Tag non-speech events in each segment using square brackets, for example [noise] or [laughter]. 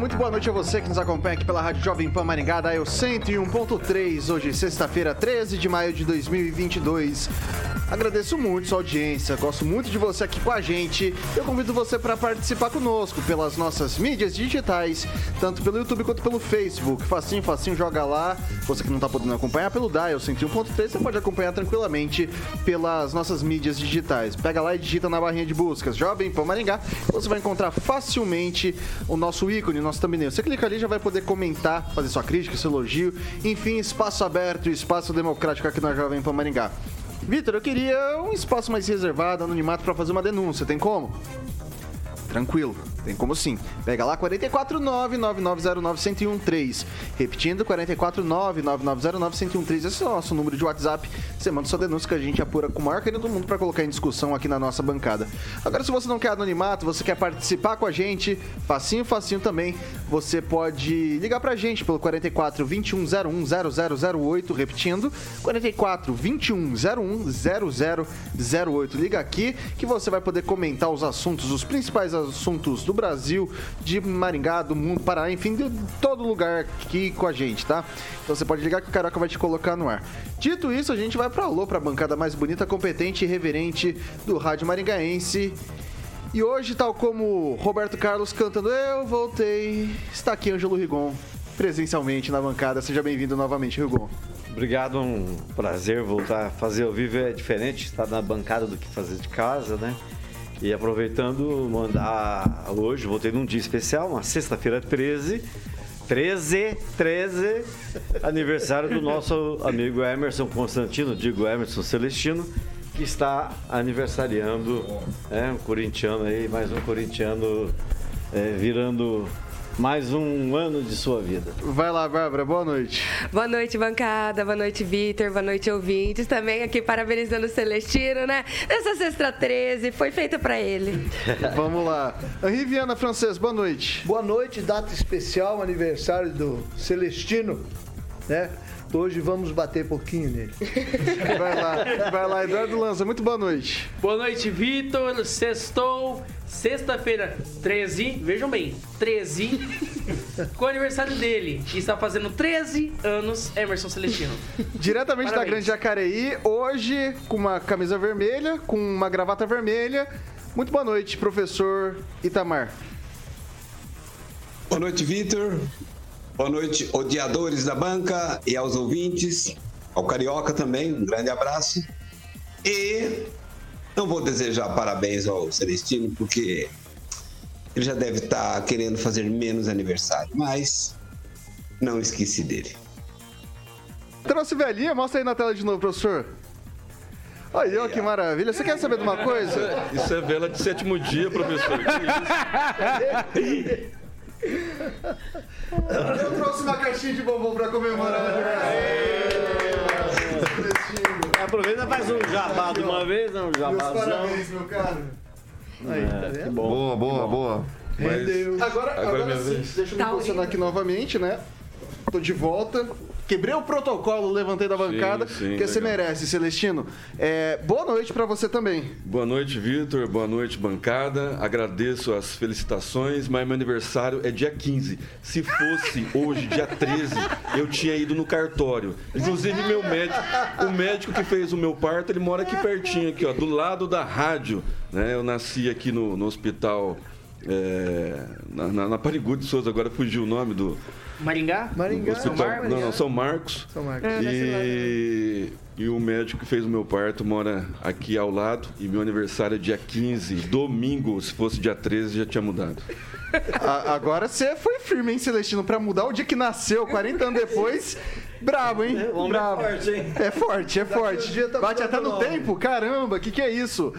muito boa noite a você que nos acompanha aqui pela Rádio Jovem Pan Maringá, da Eu 101.3, hoje sexta-feira, 13 de maio de 2022. Agradeço muito sua audiência, gosto muito de você aqui com a gente. Eu convido você para participar conosco pelas nossas mídias digitais, tanto pelo YouTube quanto pelo Facebook. Facinho, facinho, joga lá. Você que não está podendo acompanhar pelo Dial 101.3, você pode acompanhar tranquilamente pelas nossas mídias digitais. Pega lá e digita na barrinha de buscas Jovem Pan Maringá, você vai encontrar facilmente o nosso ícone, o nosso thumbnail. Você clica ali já vai poder comentar, fazer sua crítica, seu elogio. Enfim, espaço aberto, espaço democrático aqui na Jovem Pan Maringá. Vitor, eu queria um espaço mais reservado, anonimato, para fazer uma denúncia. Tem como? Tranquilo, tem como sim. Pega lá 449-9909-1013. Repetindo, 449-9909-1013. Esse é o nosso número de WhatsApp. Você manda sua denúncia que a gente apura com o maior carinho do mundo para colocar em discussão aqui na nossa bancada. Agora, se você não quer anonimato, você quer participar com a gente, facinho, facinho também, você pode ligar pra gente pelo 44 2101 0008. Repetindo, 44 2101 0008. Liga aqui que você vai poder comentar os assuntos, os principais assuntos do Brasil, de Maringá, do mundo, Pará, enfim, de todo lugar aqui com a gente, tá? Então você pode ligar que o Carioca vai te colocar no ar. Dito isso, a gente vai pra Alô, pra bancada mais bonita, competente e reverente do Rádio Maringaense. E hoje, tal como Roberto Carlos cantando Eu Voltei, está aqui Ângelo Rigon, presencialmente na bancada. Seja bem-vindo novamente, Rigon. Obrigado, um prazer voltar a fazer ao vivo. É diferente estar na bancada do que fazer de casa, né? E aproveitando, mandar hoje, voltei num dia especial, uma sexta-feira 13. 13, 13, aniversário do nosso amigo Emerson Constantino, digo Emerson Celestino, que está aniversariando, é, um corintiano aí, mais um corintiano é, virando mais um ano de sua vida. Vai lá, Bárbara, boa noite. Boa noite, bancada. Boa noite, Vitor. Boa noite, ouvintes. Também aqui parabenizando o Celestino, né? Essa sexta 13 foi feita para ele. [laughs] Vamos lá. Henri Viana Francês, boa noite. Boa noite, data especial, aniversário do Celestino, né? Hoje vamos bater pouquinho nele. [laughs] Vai lá, vai lá, Eduardo Lanza, muito boa noite. Boa noite, Vitor. Sextou, sexta-feira, 13, vejam bem, 13, [laughs] com o aniversário dele, que está fazendo 13 anos, Emerson Celestino. Diretamente da Parabéns. Grande Jacareí, hoje com uma camisa vermelha, com uma gravata vermelha. Muito boa noite, professor Itamar. Boa noite, Vitor. Boa noite, odiadores da banca e aos ouvintes, ao Carioca também, um grande abraço. E não vou desejar parabéns ao Celestino, porque ele já deve estar querendo fazer menos aniversário, mas não esqueci dele. Trouxe velhinha, mostra aí na tela de novo, professor. Aí, ó, que maravilha. Você quer saber de uma coisa? Isso é vela de sétimo dia, professor. [laughs] [laughs] Eu trouxe uma caixinha de bombom pra comemorar. Aproveita e faz um jabá de uma vez, né? um Meus jabazão. parabéns, meu caro. Aí, tá É, que vendo? bom. Boa, boa, boa. Mas Agora, Agora agora, é sim, deixa eu me Tá posicionar aqui novamente, né? Tô de volta. Quebrei o protocolo, levantei da bancada, sim, porque você legal. merece, Celestino. É, boa noite pra você também. boa noite, Vitor. Boa noite, bancada. Agradeço as felicitações, mas meu aniversário é dia 15. Se fosse hoje, dia 13, eu tinha ido no cartório. Inclusive, meu médico, o médico que fez o meu parto, ele mora aqui pertinho, aqui, ó, do lado da rádio. Né? Eu nasci aqui no, no hospital é, na, na, na de Souza, agora fugiu o nome do Maringá? Maringá. hospital. São Marcos? Não, não, São Marcos. São Marcos. E, e o médico que fez o meu parto mora aqui ao lado. E meu aniversário é dia 15, domingo. Se fosse dia 13, já tinha mudado. A- agora você foi firme, hein, Celestino, pra mudar o dia que nasceu, 40 anos depois. Brabo, hein? O homem é Brabo. forte, hein? É forte, é forte. tá Bate até no o nome. tempo? Caramba, que que é isso?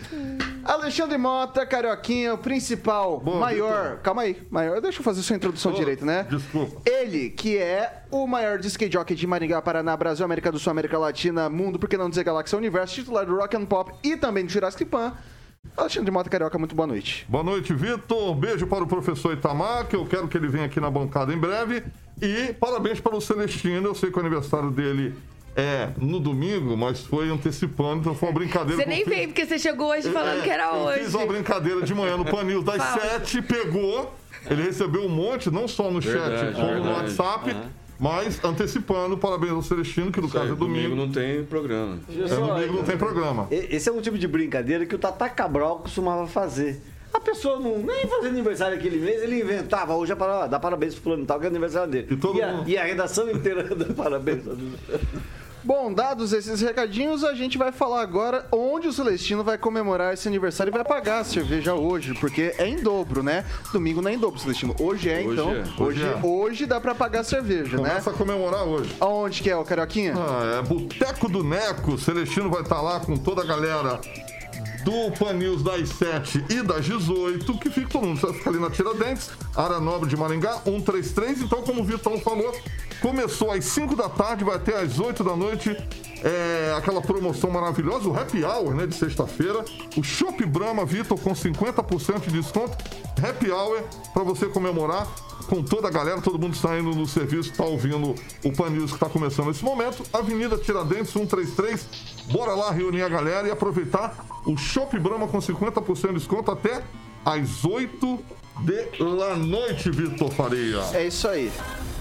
Alexandre Mota, Carioquinha, o principal, maior. Vitor. Calma aí, maior. Deixa eu fazer sua introdução Oh, direito, né? desculpa. Ele, que é o maior disc jockey de Maringá, Paraná, Brasil, América do Sul, América Latina, Mundo, por que não dizer Galáxia Universo, titular do Rock and Pop e também do Jurassic Pan. Alexandre Mota, Carioca, muito boa noite. Boa noite, Vitor. Beijo para o professor Itamar, que eu quero que ele venha aqui na bancada em breve. E parabéns para o Celestino. Eu sei que o aniversário dele é no domingo, mas foi antecipando, então foi uma brincadeira. Você nem veio porque você chegou hoje falando É, que era eu hoje. fiz uma brincadeira de manhã no Pan News das Fala. sete, pegou. Ele recebeu um monte, não só no chat, Verdade, como no verdade. WhatsApp, mas antecipando. Parabéns ao Celestino, que no caso é domingo domingo. não tem programa. É, domingo não tem programa. E- Esse é um tipo de brincadeira que o Tata Cabral costumava fazer. A pessoa não nem fazia aniversário aquele mês, ele inventava, hoje é para dar parabéns pro fulano e tal, que é aniversário dele. E todo a, mundo- e a redação inteira [laughs] dá parabéns. [laughs] Bom, dados esses recadinhos, a gente vai falar agora onde o Celestino vai comemorar esse aniversário e vai pagar a cerveja hoje, porque é em dobro, né? Domingo não é em dobro, Celestino. Hoje é, Hoje então. é. Hoje, Hoje é. hoje dá pra pagar a cerveja, né? Começa a comemorar hoje. Aonde que é, o Carioquinha? Ah, é Boteco do Neco. Celestino vai estar lá com toda a galera do Pan News das 7 e das 18, que fica todo mundo. Fica ali na Tiradentes, área nobre de Maringá, 133. Então, como o Vitão falou, começou às 5 da tarde, vai até às 8 da noite. É, aquela promoção maravilhosa, o Happy Hour, né, de sexta-feira. O Shop Brahma, Vitor, com 50% de desconto. Happy Hour, para você comemorar com toda a galera, todo mundo saindo no serviço, está ouvindo o Pan News que está começando nesse momento. Avenida Tiradentes, 133. Bora lá reunir a galera e aproveitar o Shop Brahma com 50% de desconto até às 8 da noite, Vitor Faria. É isso aí.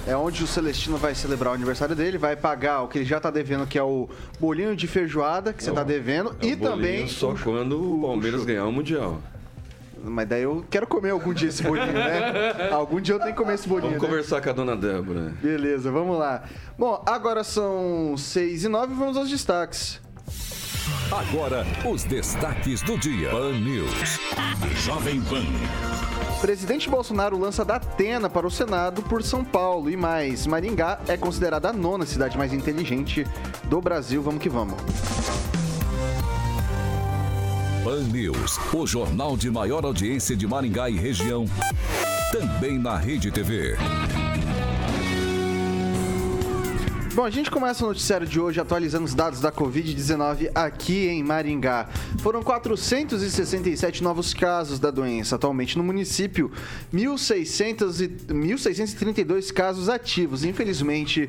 É onde o Celestino vai celebrar o aniversário dele, vai pagar o que ele já tá devendo, que é o bolinho de feijoada que você tá devendo, É e também. Só quando o Palmeiras ganhar o Mundial. Mas daí eu quero comer algum dia esse bolinho, né? [laughs] algum dia eu tenho que comer esse bolinho. Vamos né? conversar com a dona Débora. Beleza, vamos lá. Bom, agora são 6 e 9 vamos aos destaques. Agora, os destaques do dia. Pan News. Jovem Pan. Presidente Bolsonaro lança da Atena para o Senado por São Paulo e mais. Maringá é considerada a nona cidade mais inteligente do Brasil. Vamos que vamos. Pan News, o jornal de maior audiência de Maringá e região. Também na Rede TV. Bom, a gente começa o noticiário de hoje atualizando os dados da Covid-19 aqui em Maringá. Foram 467 novos casos da doença. Atualmente no município, 1.600 e- 1.632 casos ativos. Infelizmente,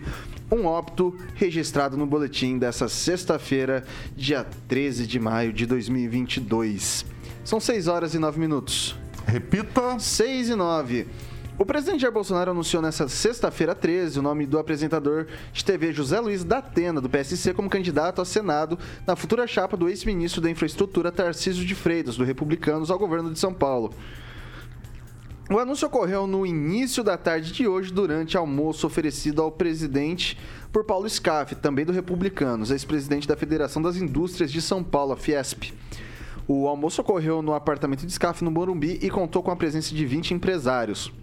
um óbito registrado no boletim dessa sexta-feira, dia 13 de maio de 2022. São 6 horas e 9 minutos. Repita. 6 e 9. O presidente Jair Bolsonaro anunciou nesta sexta-feira 13 o nome do apresentador de TV José Luiz da Atena, do PSC, como candidato ao Senado na futura chapa do ex-ministro da Infraestrutura Tarcísio de Freitas, do Republicanos, ao governo de São Paulo. O anúncio ocorreu no início da tarde de hoje, durante almoço oferecido ao presidente por Paulo Scaff, também do Republicanos, ex-presidente da Federação das Indústrias de São Paulo, a Fiesp. O almoço ocorreu no apartamento de Scaff, no Morumbi, e contou com a presença de 20 empresários.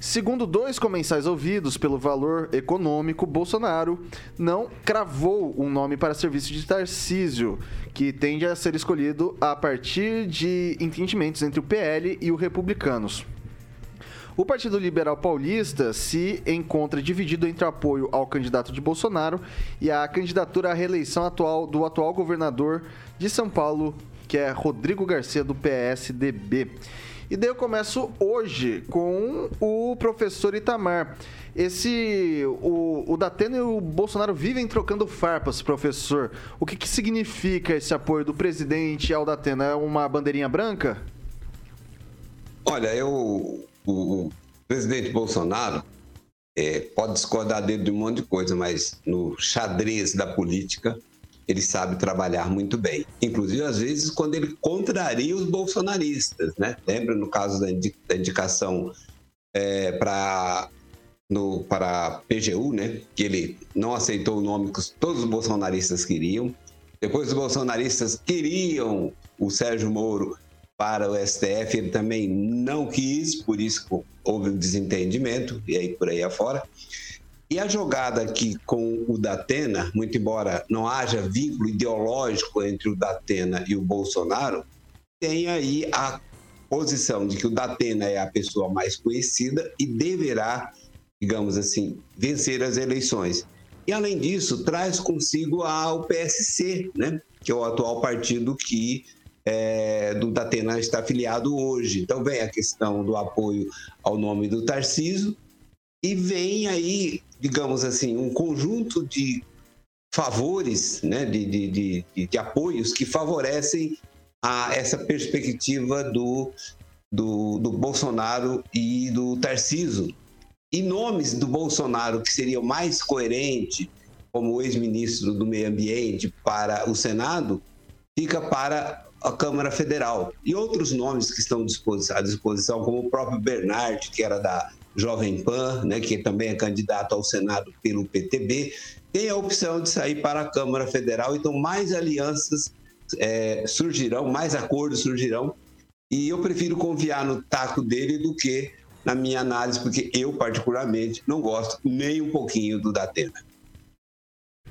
Segundo dois comensais ouvidos pelo valor econômico, Bolsonaro não cravou um nome para serviço de Tarcísio, que tende a ser escolhido a partir de entendimentos entre o PL e o Republicanos. O Partido Liberal Paulista se encontra dividido entre apoio ao candidato de Bolsonaro e a candidatura à reeleição atual do atual governador de São Paulo, que é Rodrigo Garcia, do PSDB. E daí eu começo hoje com o professor Itamar. Esse. O, o Datena e o Bolsonaro vivem trocando farpas, professor. O que, que significa esse apoio do presidente ao Datena? É uma bandeirinha branca? Olha, eu, o, o presidente Bolsonaro é, pode discordar dele de um monte de coisa, mas no xadrez da política, ele sabe trabalhar muito bem. Inclusive, às vezes, quando ele contraria os bolsonaristas, né? Lembra no caso da, indi da indicação é, para no, para PGU, né? Que ele não aceitou o nome que todos os bolsonaristas queriam. Depois os bolsonaristas queriam o Sérgio Moro para o STF, ele também não quis, por isso houve um desentendimento, e aí por aí afora. E a jogada aqui com o Datena, muito embora não haja vínculo ideológico entre o Datena e o Bolsonaro, tem aí a posição de que o Datena é a pessoa mais conhecida e deverá, digamos assim, vencer as eleições. E além disso, traz consigo a, o PSC, né? que é o atual partido que é, do Datena está afiliado hoje. Então vem a questão do apoio ao nome do Tarciso e vem aí, digamos assim, um conjunto de favores, né, de, de, de, de apoios que favorecem a essa perspectiva do, do, do Bolsonaro e do Tarciso. E nomes do Bolsonaro que seriam mais coerentes, como ex-ministro do Meio Ambiente, para o Senado, fica para a Câmara Federal. E outros nomes que estão à disposição, como o próprio Bernard, que era da Jovem Pan, né, que também é candidato ao Senado pelo PTB, tem a opção de sair para a Câmara Federal. Então, mais alianças é, surgirão, mais acordos surgirão. E eu prefiro confiar no taco dele do que na minha análise, porque eu, particularmente, não gosto nem um pouquinho do Datena.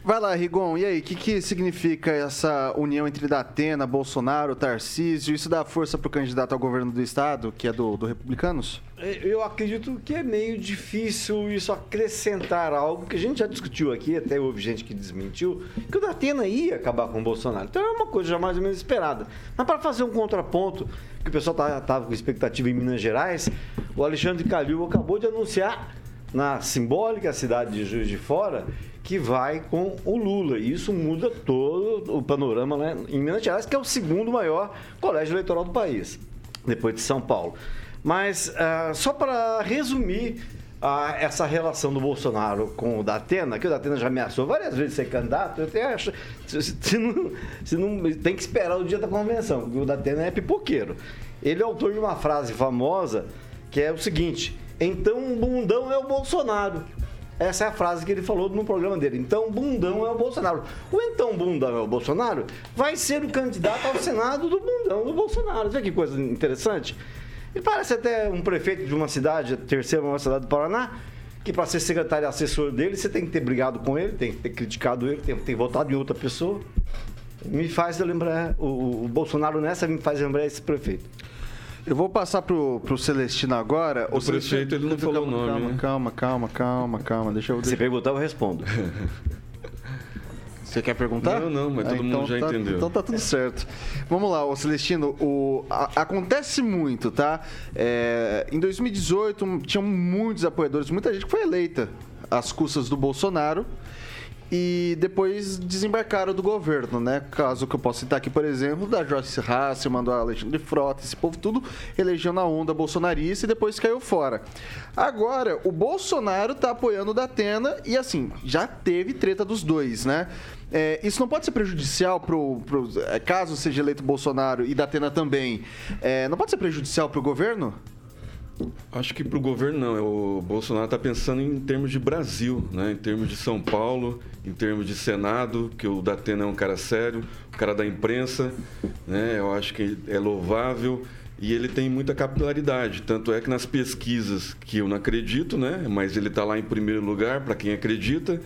Vai lá, Rigon, e aí, o que, que significa essa união entre Datena, Bolsonaro, Tarcísio? Isso dá força para o candidato ao governo do estado, que é do, do Republicanos? É, eu acredito que é meio difícil isso acrescentar algo que a gente já discutiu aqui, até houve gente que desmentiu, que o Datena ia acabar com o Bolsonaro. Então é uma coisa já mais ou menos esperada. Mas para fazer um contraponto, que o pessoal estava tá, com expectativa em Minas Gerais, o Alexandre Calil acabou de anunciar na simbólica cidade de Juiz de Fora que vai com o Lula. E isso muda todo o panorama né, em Minas Gerais, que é o segundo maior colégio eleitoral do país, depois de São Paulo. Mas uh, só para resumir uh, essa relação do Bolsonaro com o Datena, que o Datena já ameaçou várias vezes ser candidato, eu até acho. Se, se, não, se não, tem que esperar o dia da convenção, porque o Datena é pipoqueiro. Ele é autor de uma frase famosa que é o seguinte: então um bundão é o Bolsonaro. Essa é a frase que ele falou no programa dele. Então, bundão é o Bolsonaro. O então bundão é o Bolsonaro vai ser o candidato ao Senado do bundão do Bolsonaro. Vê que coisa interessante? Ele parece até um prefeito de uma cidade, terceira maior cidade do Paraná, que para ser secretário e assessor dele, você tem que ter brigado com ele, tem que ter criticado ele, tem que ter votado em outra pessoa. Me faz lembrar, o, o Bolsonaro nessa me faz lembrar esse prefeito. Eu vou passar pro, pro Celestino agora. O, o prefeito, ele não falou o nome. Calma, né? calma, calma, calma, calma. Deixa eu. Se perguntar, eu respondo. Você quer perguntar? Não, não, mas todo ah, então mundo já tá, entendeu. Então tá tudo certo. Vamos lá, ô Celestino. O, a, acontece muito, tá? É, em 2018, tinham muitos apoiadores, muita gente que foi eleita às custas do Bolsonaro e depois desembarcaram do governo, né? Caso que eu possa citar aqui, por exemplo, da Joyce Hasselman, do Alexandre Frota, esse povo tudo elegeu na onda bolsonarista e depois caiu fora. Agora, o Bolsonaro tá apoiando o Datena e assim, já teve treta dos dois, né? É, isso não pode ser prejudicial pro, pro é, caso seja eleito Bolsonaro e Datena também. É, não pode ser prejudicial para o governo? Acho que para o governo não. É o Bolsonaro está pensando em termos de Brasil, né? em termos de São Paulo, em termos de Senado, que o Datena é um cara sério, o cara da imprensa, né? eu acho que é louvável e ele tem muita capilaridade. Tanto é que nas pesquisas, que eu não acredito, né? mas ele está lá em primeiro lugar, para quem acredita,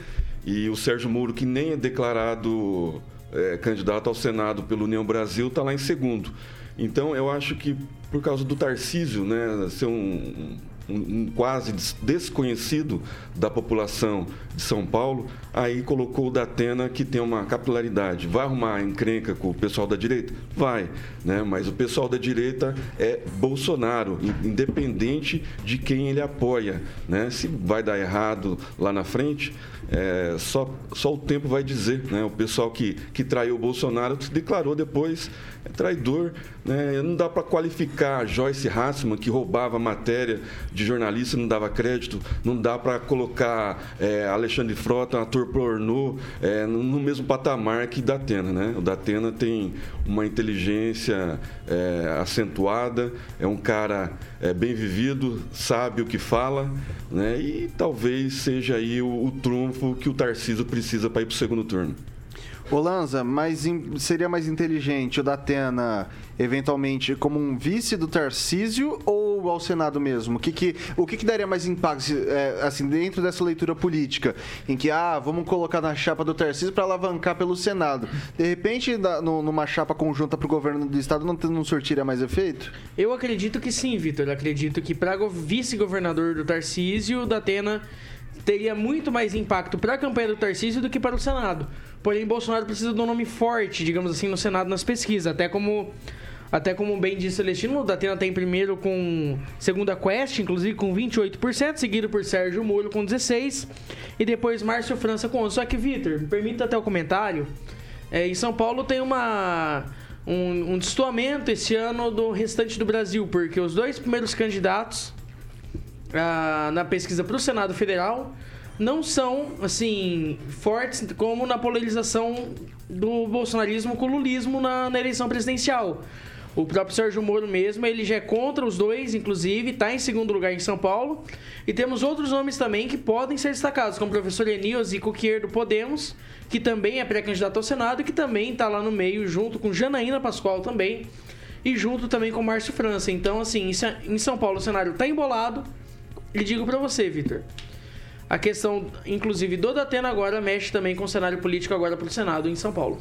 e o Sérgio Moro, que nem é declarado é, candidato ao Senado pelo União Brasil, está lá em segundo. Então, eu acho que por causa do Tarcísio, né, ser um, um, um, quase desconhecido da população de São Paulo, aí colocou o Datena que tem uma capilaridade. Vai arrumar encrenca com o pessoal da direita? Vai, né? mas o pessoal da direita é Bolsonaro, independente de quem ele apoia. Né? Se vai dar errado lá na frente, é, só, só o tempo vai dizer. Né? O pessoal que, que traiu o Bolsonaro se declarou depois é traidor. Né? Não dá para qualificar Joyce Hassman, que roubava matéria de jornalista e não dava crédito. Não dá para colocar é, Alexandre Frota, um ator pornô, é, no, no mesmo patamar que Datena. Né? O Datena tem uma inteligência é, acentuada, é um cara é, bem vivido, sabe o que fala, né? e talvez seja aí o, o trunfo que o Tarcísio precisa para ir para o segundo turno. Ô Lanza, mas seria mais inteligente o Datena eventualmente como um vice do Tarcísio ou ao Senado mesmo? O que, que, o que, que daria mais impacto é, assim, dentro dessa leitura política? Em que, ah, vamos colocar na chapa do Tarcísio para alavancar pelo Senado. De repente, da- no- numa chapa conjunta para o governo do Estado, não, não surtiria mais efeito? Eu acredito que sim, Vitor. Acredito que para vice-governador do Tarcísio, o Datena teria muito mais impacto para a campanha do Tarcísio do que para o Senado. Porém, Bolsonaro precisa de um nome forte, digamos assim, no Senado nas pesquisas. Até como, até como bem disse Celestino, Datena tem primeiro com segunda Quest, inclusive com 28%, seguido por Sérgio Moro com 16% e depois Márcio França com 11%. Só que, Vitor, me permita até o comentário. É, em São Paulo tem uma um, um destoamento esse ano do restante do Brasil, porque os dois primeiros candidatos ah, na pesquisa para o Senado Federal não são assim fortes como na polarização do bolsonarismo com o lulismo na, na eleição presidencial. O próprio Sérgio Moro mesmo, ele já é contra os dois, inclusive, está em segundo lugar em São Paulo. E temos outros nomes também que podem ser destacados, como o professor Enios e Cuquier do Podemos, que também é pré-candidato ao Senado e que também está lá no meio, junto com Janaína Pascoal também, e junto também com Márcio França. Então, assim, em São Paulo o cenário está embolado. E digo para você, Vitor, a questão, inclusive, do Datena agora mexe também com o cenário político agora para o Senado em São Paulo.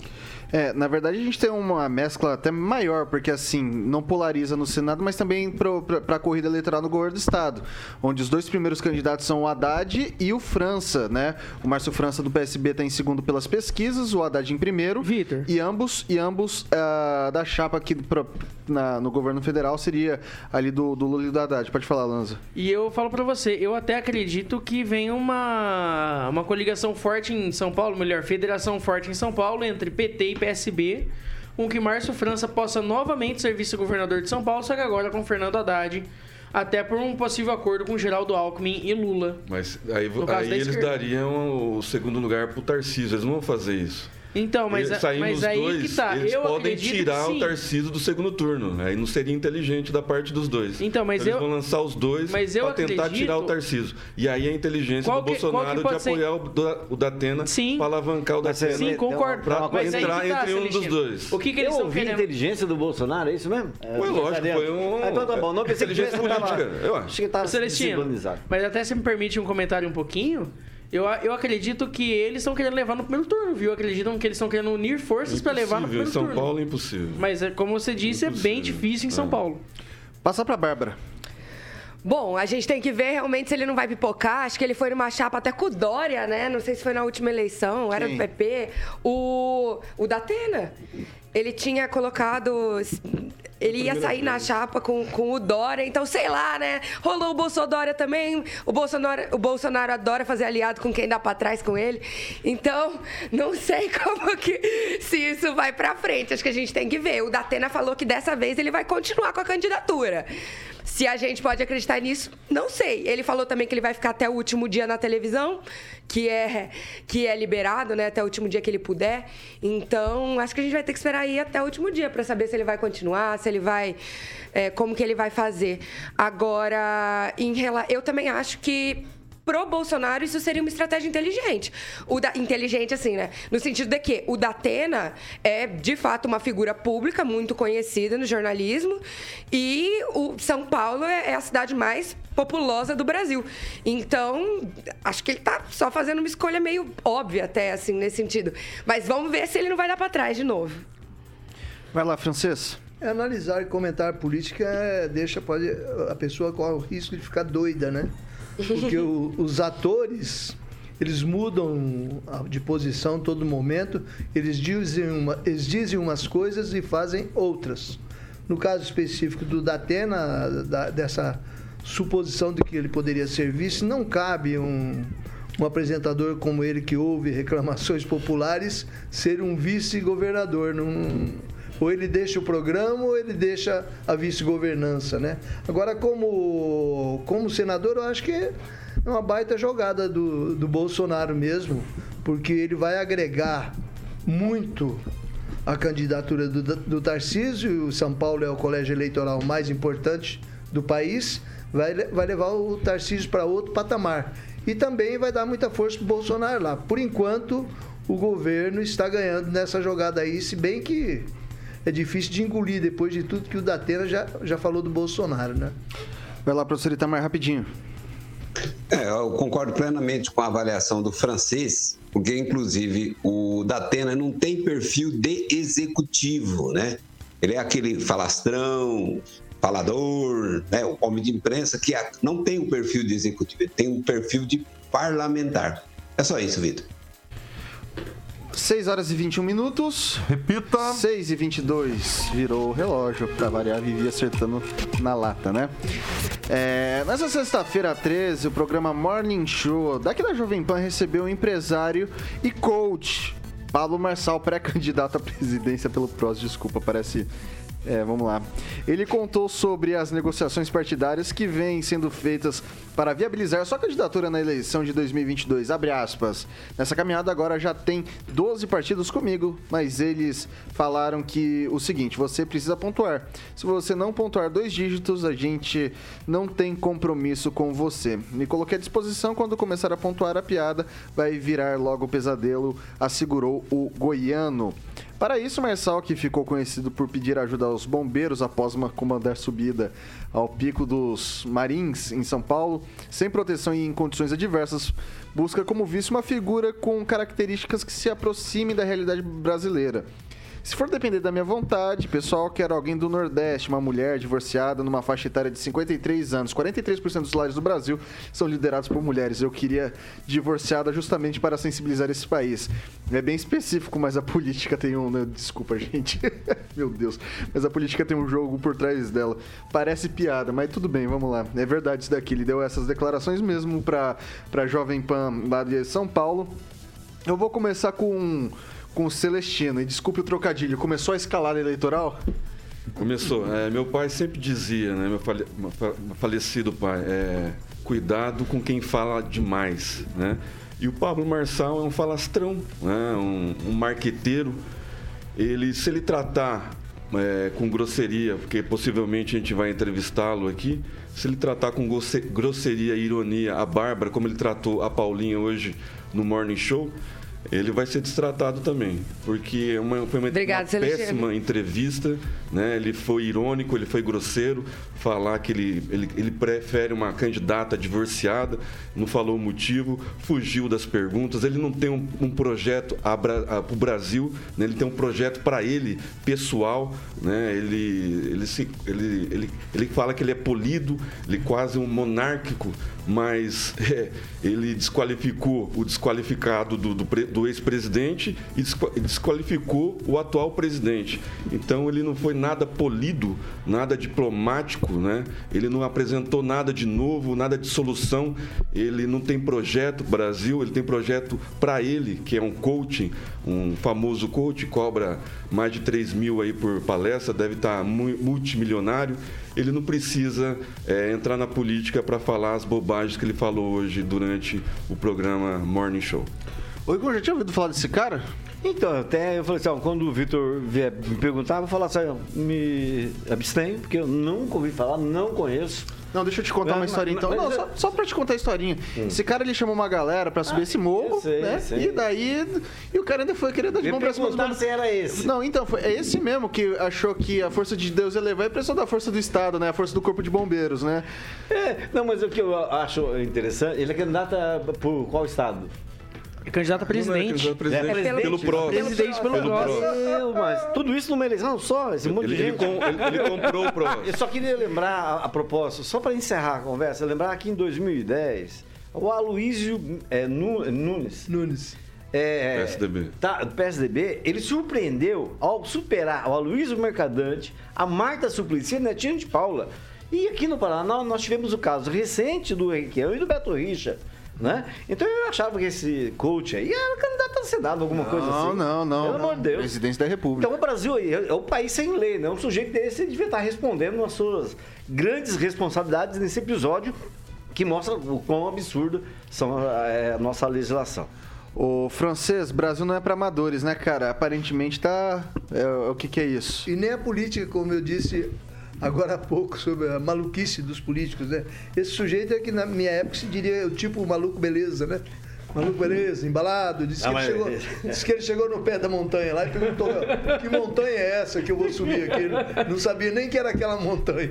É, na verdade a gente tem uma mescla até maior, porque assim, não polariza no Senado, mas também para a corrida eleitoral no governo do Estado, onde os dois primeiros candidatos são o Haddad e o França, né? O Márcio França do PSB está em segundo pelas pesquisas, o Haddad em primeiro. Vitor. E ambos, e ambos ah, da chapa aqui pro- na- no governo federal seria ali do, do Lula e do Haddad. Pode falar, Lanza. E eu falo pra você, eu até acredito que vem uma, uma coligação forte em São Paulo, melhor, federação forte em São Paulo entre PT e PSB, com que Márcio França possa novamente ser vice-governador de São Paulo, só que agora com Fernando Haddad, até por um possível acordo com Geraldo Alckmin e Lula. Mas aí, aí eles dariam o segundo lugar pro Tarcísio. Eles não vão fazer isso. Então, mas, Eles- Saindo mas os aí dois, que tá. eles eu podem tirar o sim. Tarcísio do segundo turno. Aí não seria inteligente da parte dos dois. Então, mas eles eu- vão lançar os dois mas eu para tentar acredito- tirar o Tarcísio. E aí a inteligência Qual do que- Bolsonaro de apoiar o, da- o Datena para alavancar o Datena. você- Sim, concordo. Mas aí entrar tá, entre um dos dois. O que, que eles eu ouvi querendo? inteligência do Bolsonaro, é isso mesmo? É, Foi lógico, foi um- Ah, então tá bom. Não pensei que tava- política, eu acho. Achei que tava Celestino, sincronizado. mas até se me permite um comentário um pouquinho, eu, eu acredito que eles estão querendo levar no primeiro turno, viu? Acreditam que eles estão querendo unir forças para levar no primeiro Em São turno. Paulo é impossível. Mas, é, como você disse, é bem difícil em São Paulo. Passa para Bárbara. Bom, a gente tem que ver realmente se ele não vai pipocar. Acho que ele foi numa chapa até com o Dória, né? Não sei se foi na última eleição, era Quem? do PP. O, o Datena. Ele tinha colocado. Ele ia sair na chapa com, com o Dória, então sei lá, né? Rolou o Bolsonaro também. O Bolsonaro, o Bolsonaro adora fazer aliado com quem dá pra trás com ele. Então, não sei [laughs] como que. Se isso vai pra frente. Acho que a gente tem que ver. O Datena falou que dessa vez ele vai continuar com a candidatura. Se a gente pode acreditar nisso, não sei. Ele falou também que ele vai ficar até o último dia na televisão, que é, que é liberado, né? Até o último dia que ele puder. Então, acho que a gente vai ter que esperar aí até o último dia para saber se ele vai continuar, se ele vai. é, como que ele vai fazer. Agora, em rela... eu também acho que. Pro Bolsonaro, isso seria uma estratégia inteligente. O da... Inteligente, assim, né? No sentido de que o Datena é, de fato, uma figura pública muito conhecida no jornalismo e o São Paulo é é a cidade mais populosa do Brasil. Então, acho que ele tá só fazendo uma escolha meio óbvia até, assim, nesse sentido. Mas vamos ver se ele não vai dar pra trás de novo. Vai lá, Francês. É, analisar e comentar política é, deixa pode, a pessoa corre o risco de ficar doida, né? Porque o- [laughs] os atores eles mudam de posição todo momento, eles dizem, uma- eles dizem umas coisas e fazem outras. No caso específico do Datena, da- dessa suposição de que ele poderia ser vice, não cabe um, um apresentador como ele que ouve reclamações populares ser um vice-governador. Não, ou ele deixa o programa ou ele deixa a vice-governança, né? Agora, como, como senador, eu acho que é uma baita jogada do, do Bolsonaro mesmo, porque ele vai agregar muito a candidatura do, do Tarcísio, o São Paulo é o colégio eleitoral mais importante do país, vai, vai levar o Tarcísio para outro patamar. E também vai dar muita força para o Bolsonaro lá. Por enquanto, o governo está ganhando nessa jogada aí, se bem que é difícil de engolir depois de tudo que o Datena já, já falou do Bolsonaro, né? Vai lá, professor Itamar, rapidinho. É, eu concordo plenamente com a avaliação do francês, porque inclusive o Datena não tem perfil de executivo, né? Ele é aquele falastrão, falador, né? o homem de imprensa que não tem um perfil de executivo, ele tem um perfil de parlamentar. É só isso, Vitor. 6 horas e 21 minutos. Repita. 6 e 22 virou o relógio. Pra variar, vivia acertando na lata, né? É, nessa sexta-feira 13, o programa Morning Show daqui da Jovem Pan recebeu um empresário e coach. Pablo Marçal, pré-candidato à presidência pelo PROS. Desculpa, parece é, vamos lá. Ele contou sobre as negociações partidárias que vêm sendo feitas para viabilizar sua candidatura na eleição de 2022. Abre aspas. Nessa caminhada agora já tem 12 partidos comigo, mas eles falaram que o seguinte: você precisa pontuar. Se você não pontuar dois dígitos, a gente não tem compromisso com você. Me coloquei à disposição quando começar a pontuar a piada, vai virar logo pesadelo, assegurou o goiano. Para isso, Marçal, que ficou conhecido por pedir ajuda aos bombeiros após uma comandar subida ao pico dos Marins, em São Paulo, sem proteção e em condições adversas, busca como vice uma figura com características que se aproximem da realidade brasileira. Se for depender da minha vontade, pessoal, quero alguém do Nordeste, uma mulher divorciada numa faixa etária de 53 anos. 43% dos lares do Brasil são liderados por mulheres. Eu queria divorciada justamente para sensibilizar esse país. É bem específico, mas a política tem um. Né? Desculpa, gente. [laughs] Meu Deus. Mas a política tem um jogo por trás dela. Parece piada, mas tudo bem, vamos lá. É verdade isso daqui. Ele deu essas declarações mesmo para a Jovem Pan lá de São Paulo. Eu vou começar com com o Celestino. E desculpe o trocadilho, começou a escalada eleitoral? Começou. É, meu pai sempre dizia, né, meu falecido pai, é, cuidado com quem fala demais, né? E o Pablo Marçal é um falastrão, né, um, um marqueteiro. Ele, se ele tratar é, com grosseria, porque possivelmente a gente vai entrevistá-lo aqui, se ele tratar com grosseria e ironia a Bárbara, como ele tratou a Paulinha hoje no Morning Show, ele vai ser destratado também, porque é uma, foi uma, Obrigado, uma péssima entrevista, né? Ele foi irônico, ele foi grosseiro, falar que ele, ele, ele prefere uma candidata divorciada, não falou o motivo, fugiu das perguntas, ele não tem um, um projeto para o Brasil, né? ele tem um projeto para ele, pessoal, né? ele, ele, se, ele, ele, ele fala que ele é polido, ele é quase um monárquico, mas [laughs] é, ele desqualificou o desqualificado do, do, do ex-presidente e desqualificou o atual presidente. Então ele não foi nada polido, nada diplomático, né? ele não apresentou nada de novo, nada de solução, ele não tem projeto Brasil, ele tem projeto para ele, que é um coaching, um famoso coach, cobra mais de 3 mil aí por palestra, deve estar tá multimilionário ele não precisa é, entrar na política para falar as bobagens que ele falou hoje durante o programa Morning Show. Oi, Igor, já tinha ouvido falar desse cara? Então, até eu falei assim, ó, quando o Vitor vier me perguntar, eu vou falar assim, me abstenho, porque eu nunca ouvi falar, não conheço. Não, deixa eu te contar uma historinha então. Não, só, só pra te contar a historinha. Hum. Esse cara ele chamou uma galera pra subir ah, esse morro, sei, né? Sei. E daí. E o cara ainda foi querer dar de mão pra cima se era esse. Não, então, foi, é esse mesmo que achou que a força de Deus ia levar a impressão da força do Estado, né? A força do corpo de bombeiros, né? É, não, mas o que eu acho interessante, ele é candidato por qual estado? É candidato a presidente. É, presidente é, pelo, pelo PROS. Presidente pelo, pelo PROS. Mas tudo isso numa eleição só, esse monte ele, de gente. Ele, com, ele, ele comprou o [laughs] PROS. Eu só queria lembrar, a, a propósito, só para encerrar a conversa, lembrar que em 2010, o Aloysio é, Nunes. Nunes. É, PSDB. Tá, PSDB, ele surpreendeu ao superar o Aloysio Mercadante, a Marta Suplicy e a Netinho de Paula. E aqui no Paraná nós tivemos o caso recente do Requião e do Beto Richa né? Então eu achava que esse coach aí era candidato a Senado, alguma coisa assim. Não, não, não. Pelo amor de Deus. Presidência da República. Então o Brasil aí é é um país sem lei, né? Um sujeito desse devia estar respondendo às suas grandes responsabilidades nesse episódio que mostra o quão absurdo são é, a nossa legislação. O francês, Brasil não é pra amadores, né, cara? Aparentemente tá. é, o que, que é isso? E nem a política, como eu disse agora há pouco, sobre a maluquice dos políticos, né? Esse sujeito é que na minha época se diria o tipo maluco beleza, né? Maluco beleza, embalado, disse que, Ah, ele mas- chegou, disse que ele chegou no pé da montanha lá e perguntou que montanha é essa que eu vou subir aqui? Não sabia nem que era aquela montanha.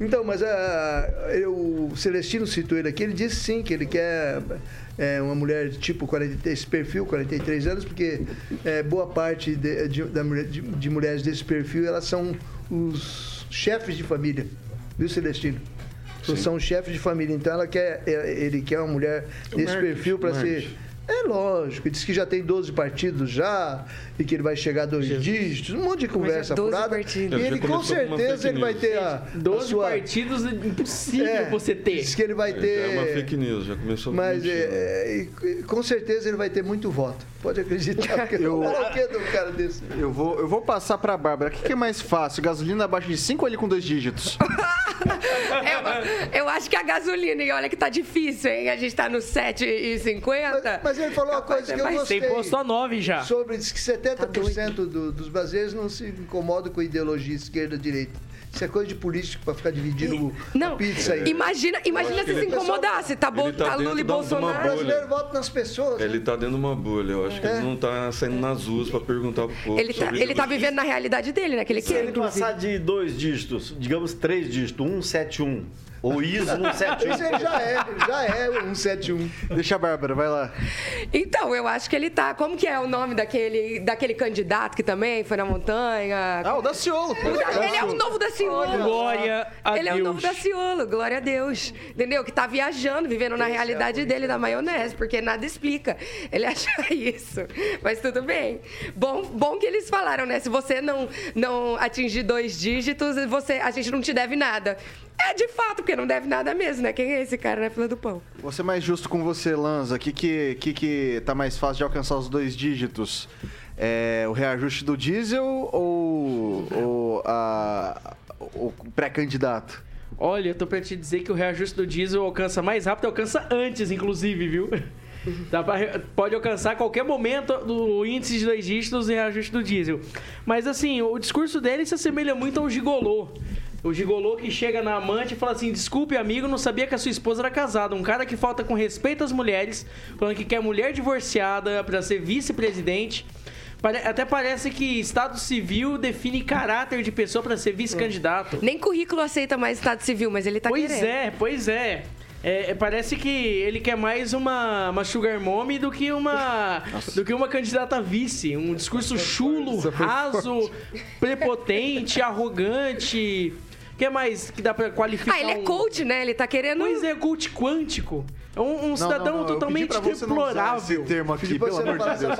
Então, mas ah, eu, o Celestino citou ele aqui, ele disse sim, que ele quer é, uma mulher de tipo 43, esse perfil, 43 anos, porque é, boa parte de, de, de- de mulheres desse perfil, elas são os chefes de família, viu, Celestino? São chefes de família, então ela quer, é, ele quer uma mulher desse perfil para ser. É lógico, ele disse que já tem 12 partidos já, e que ele vai chegar a dois dígitos, um monte de conversa 12 furada. partidos. E ele com certeza ele vai ter a, a 12 sua... partidos é impossível É, você ter. Diz que ele vai Já ter. é uma fake news, já começou Mas é, é, com certeza ele vai ter muito voto. Pode acreditar. Porque Eu- eu... o que de um cara desse? Eu vou, eu vou passar pra Bárbara. O que, que é mais fácil? Gasolina abaixo de 5 ou ele com dois dígitos? [laughs] Eu, eu acho que a gasolina, e olha que tá difícil, hein? A gente tá no 7,50. Mas, mas ele falou uma coisa é que eu mais- gostei. Tem posto a 9 já. Sobre diz que 70% Tá do- dos brasileiros não se incomodam com ideologia esquerda-direita. Isso é coisa de político pra ficar dividindo Não, a pizza aí. imagina, imagina se se incomodasse. Tá, bom, tá tá Lula e O Bolsonaro. bolha. brasileiro vota nas pessoas. Ele né? tá dentro de uma bolha. Eu acho que É. ele não tá saindo nas ruas pra perguntar pro povo. Ele tá, ele tá vivendo na realidade dele, né? Que ele Se quer, ele inclusive. passar de dois dígitos, digamos três dígitos, 171, ou ISO Isso 171, ele já é, ele já é um 171. Deixa a Bárbara, vai lá. Então, eu acho que ele tá. Como que é o nome daquele, daquele candidato que também foi na montanha? Ah, o Daciolo. O da- ele é o novo Daciolo. Glória a Ele é o Deus. novo Daciolo, glória a Deus. Entendeu? Que tá viajando, vivendo na realidade dele da maionese, porque nada explica ele [laughs] achar isso. Mas tudo bem. Bom, bom que eles falaram, né? Se você não, não atingir dois dígitos, você, a gente não te deve nada. É de fato, porque não deve nada mesmo, né? Quem é esse cara na fila do pão? Vou ser mais justo com você, Lanza. O que, que, que, que tá mais fácil de alcançar os dois dígitos? É, o reajuste do diesel ou, ou a- o pré-candidato? Olha, eu tô pra te dizer que o reajuste do diesel alcança mais rápido, alcança antes, inclusive, viu? [laughs] Dá pra pode alcançar a qualquer momento do índice de dois dígitos e reajuste do diesel. Mas assim, o discurso dele se assemelha muito ao gigolô. O gigolô que chega na amante e fala assim: desculpe, amigo, não sabia que a sua esposa era casada. Um cara que falta com respeito às mulheres, falando que quer mulher divorciada pra ser vice-presidente. Até parece que Estado Civil define caráter de pessoa pra ser vice-candidato. Nem currículo aceita mais Estado Civil, mas ele tá Pois querendo. é, pois é. É, é, parece que ele quer mais uma, uma sugar mommy do que uma do que uma candidata vice. Um discurso chulo, raso, prepotente, arrogante. O que mais que dá pra qualificar? Ah, ele é um- coach, né? Ele tá querendo. Pois é, coach quântico. É um, um Não, cidadão não, não, eu pedi totalmente pra você não usar deplorável. Esse termo aqui, pelo amor falar de Deus.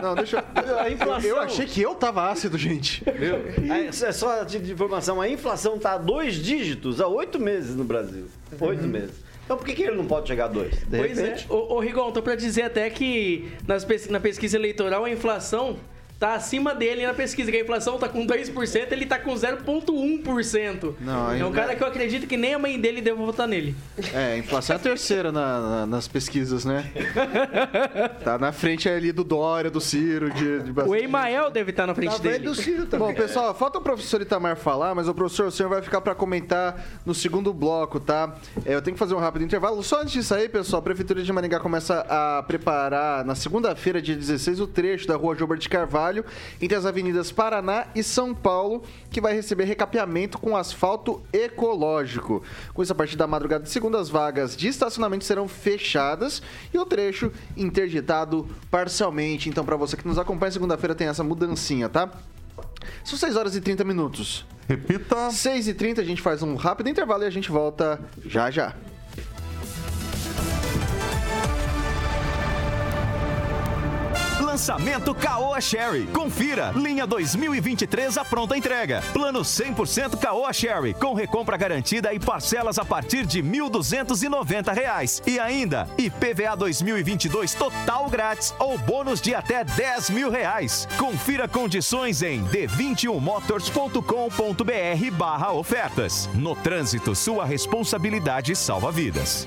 Não, deixa eu. [laughs] A inflação. Eu achei que eu tava ácido, gente. É é só de de informação, a inflação está a dois dígitos há oito meses no Brasil. Oito meses. Então por que, que ele não pode chegar a dois? De Pois repente. é. Ô, ô Rigon, tô pra dizer até que nas pes- na pesquisa eleitoral a inflação tá acima dele na pesquisa, que a inflação tá com 2%, ele tá com 0,1%. Não, é um ainda- cara que eu acredito que nem a mãe dele deve votar nele. É, a inflação é a terceira na- na- nas pesquisas, né? [laughs] Tá na frente ali do Dória, do Ciro, de, de O Emael deve estar na frente Na frente dele. do Ciro também. Bom, pessoal, falta o professor Itamar falar, mas o professor, o senhor vai ficar para comentar no segundo bloco, tá? É, eu tenho que fazer um rápido intervalo. Só antes disso aí, pessoal, a Prefeitura de Maringá começa a preparar na segunda-feira, dia 16, o trecho da rua Gilberto de Carvalho, entre as avenidas Paraná e São Paulo, que vai receber recapeamento com asfalto ecológico. Com isso, a partir da madrugada de segunda, as vagas de estacionamento serão fechadas e o trecho interditado parcialmente. Então, para você que nos acompanha, segunda-feira tem essa mudancinha, tá? São 6 horas e 30 minutos. Repita. 6 e 30 a gente faz um rápido intervalo e a gente volta já já. Lançamento Caoa Sherry. Confira. Linha 2023 a pronta entrega. Plano 100% Caoa Sherry. Com recompra garantida e parcelas a partir de 1.290 reais. E ainda, IPVA 2022 total grátis ou bônus de até 10 mil reais. Confira condições em d21motors.com.br barra ofertas. No trânsito, sua responsabilidade salva vidas.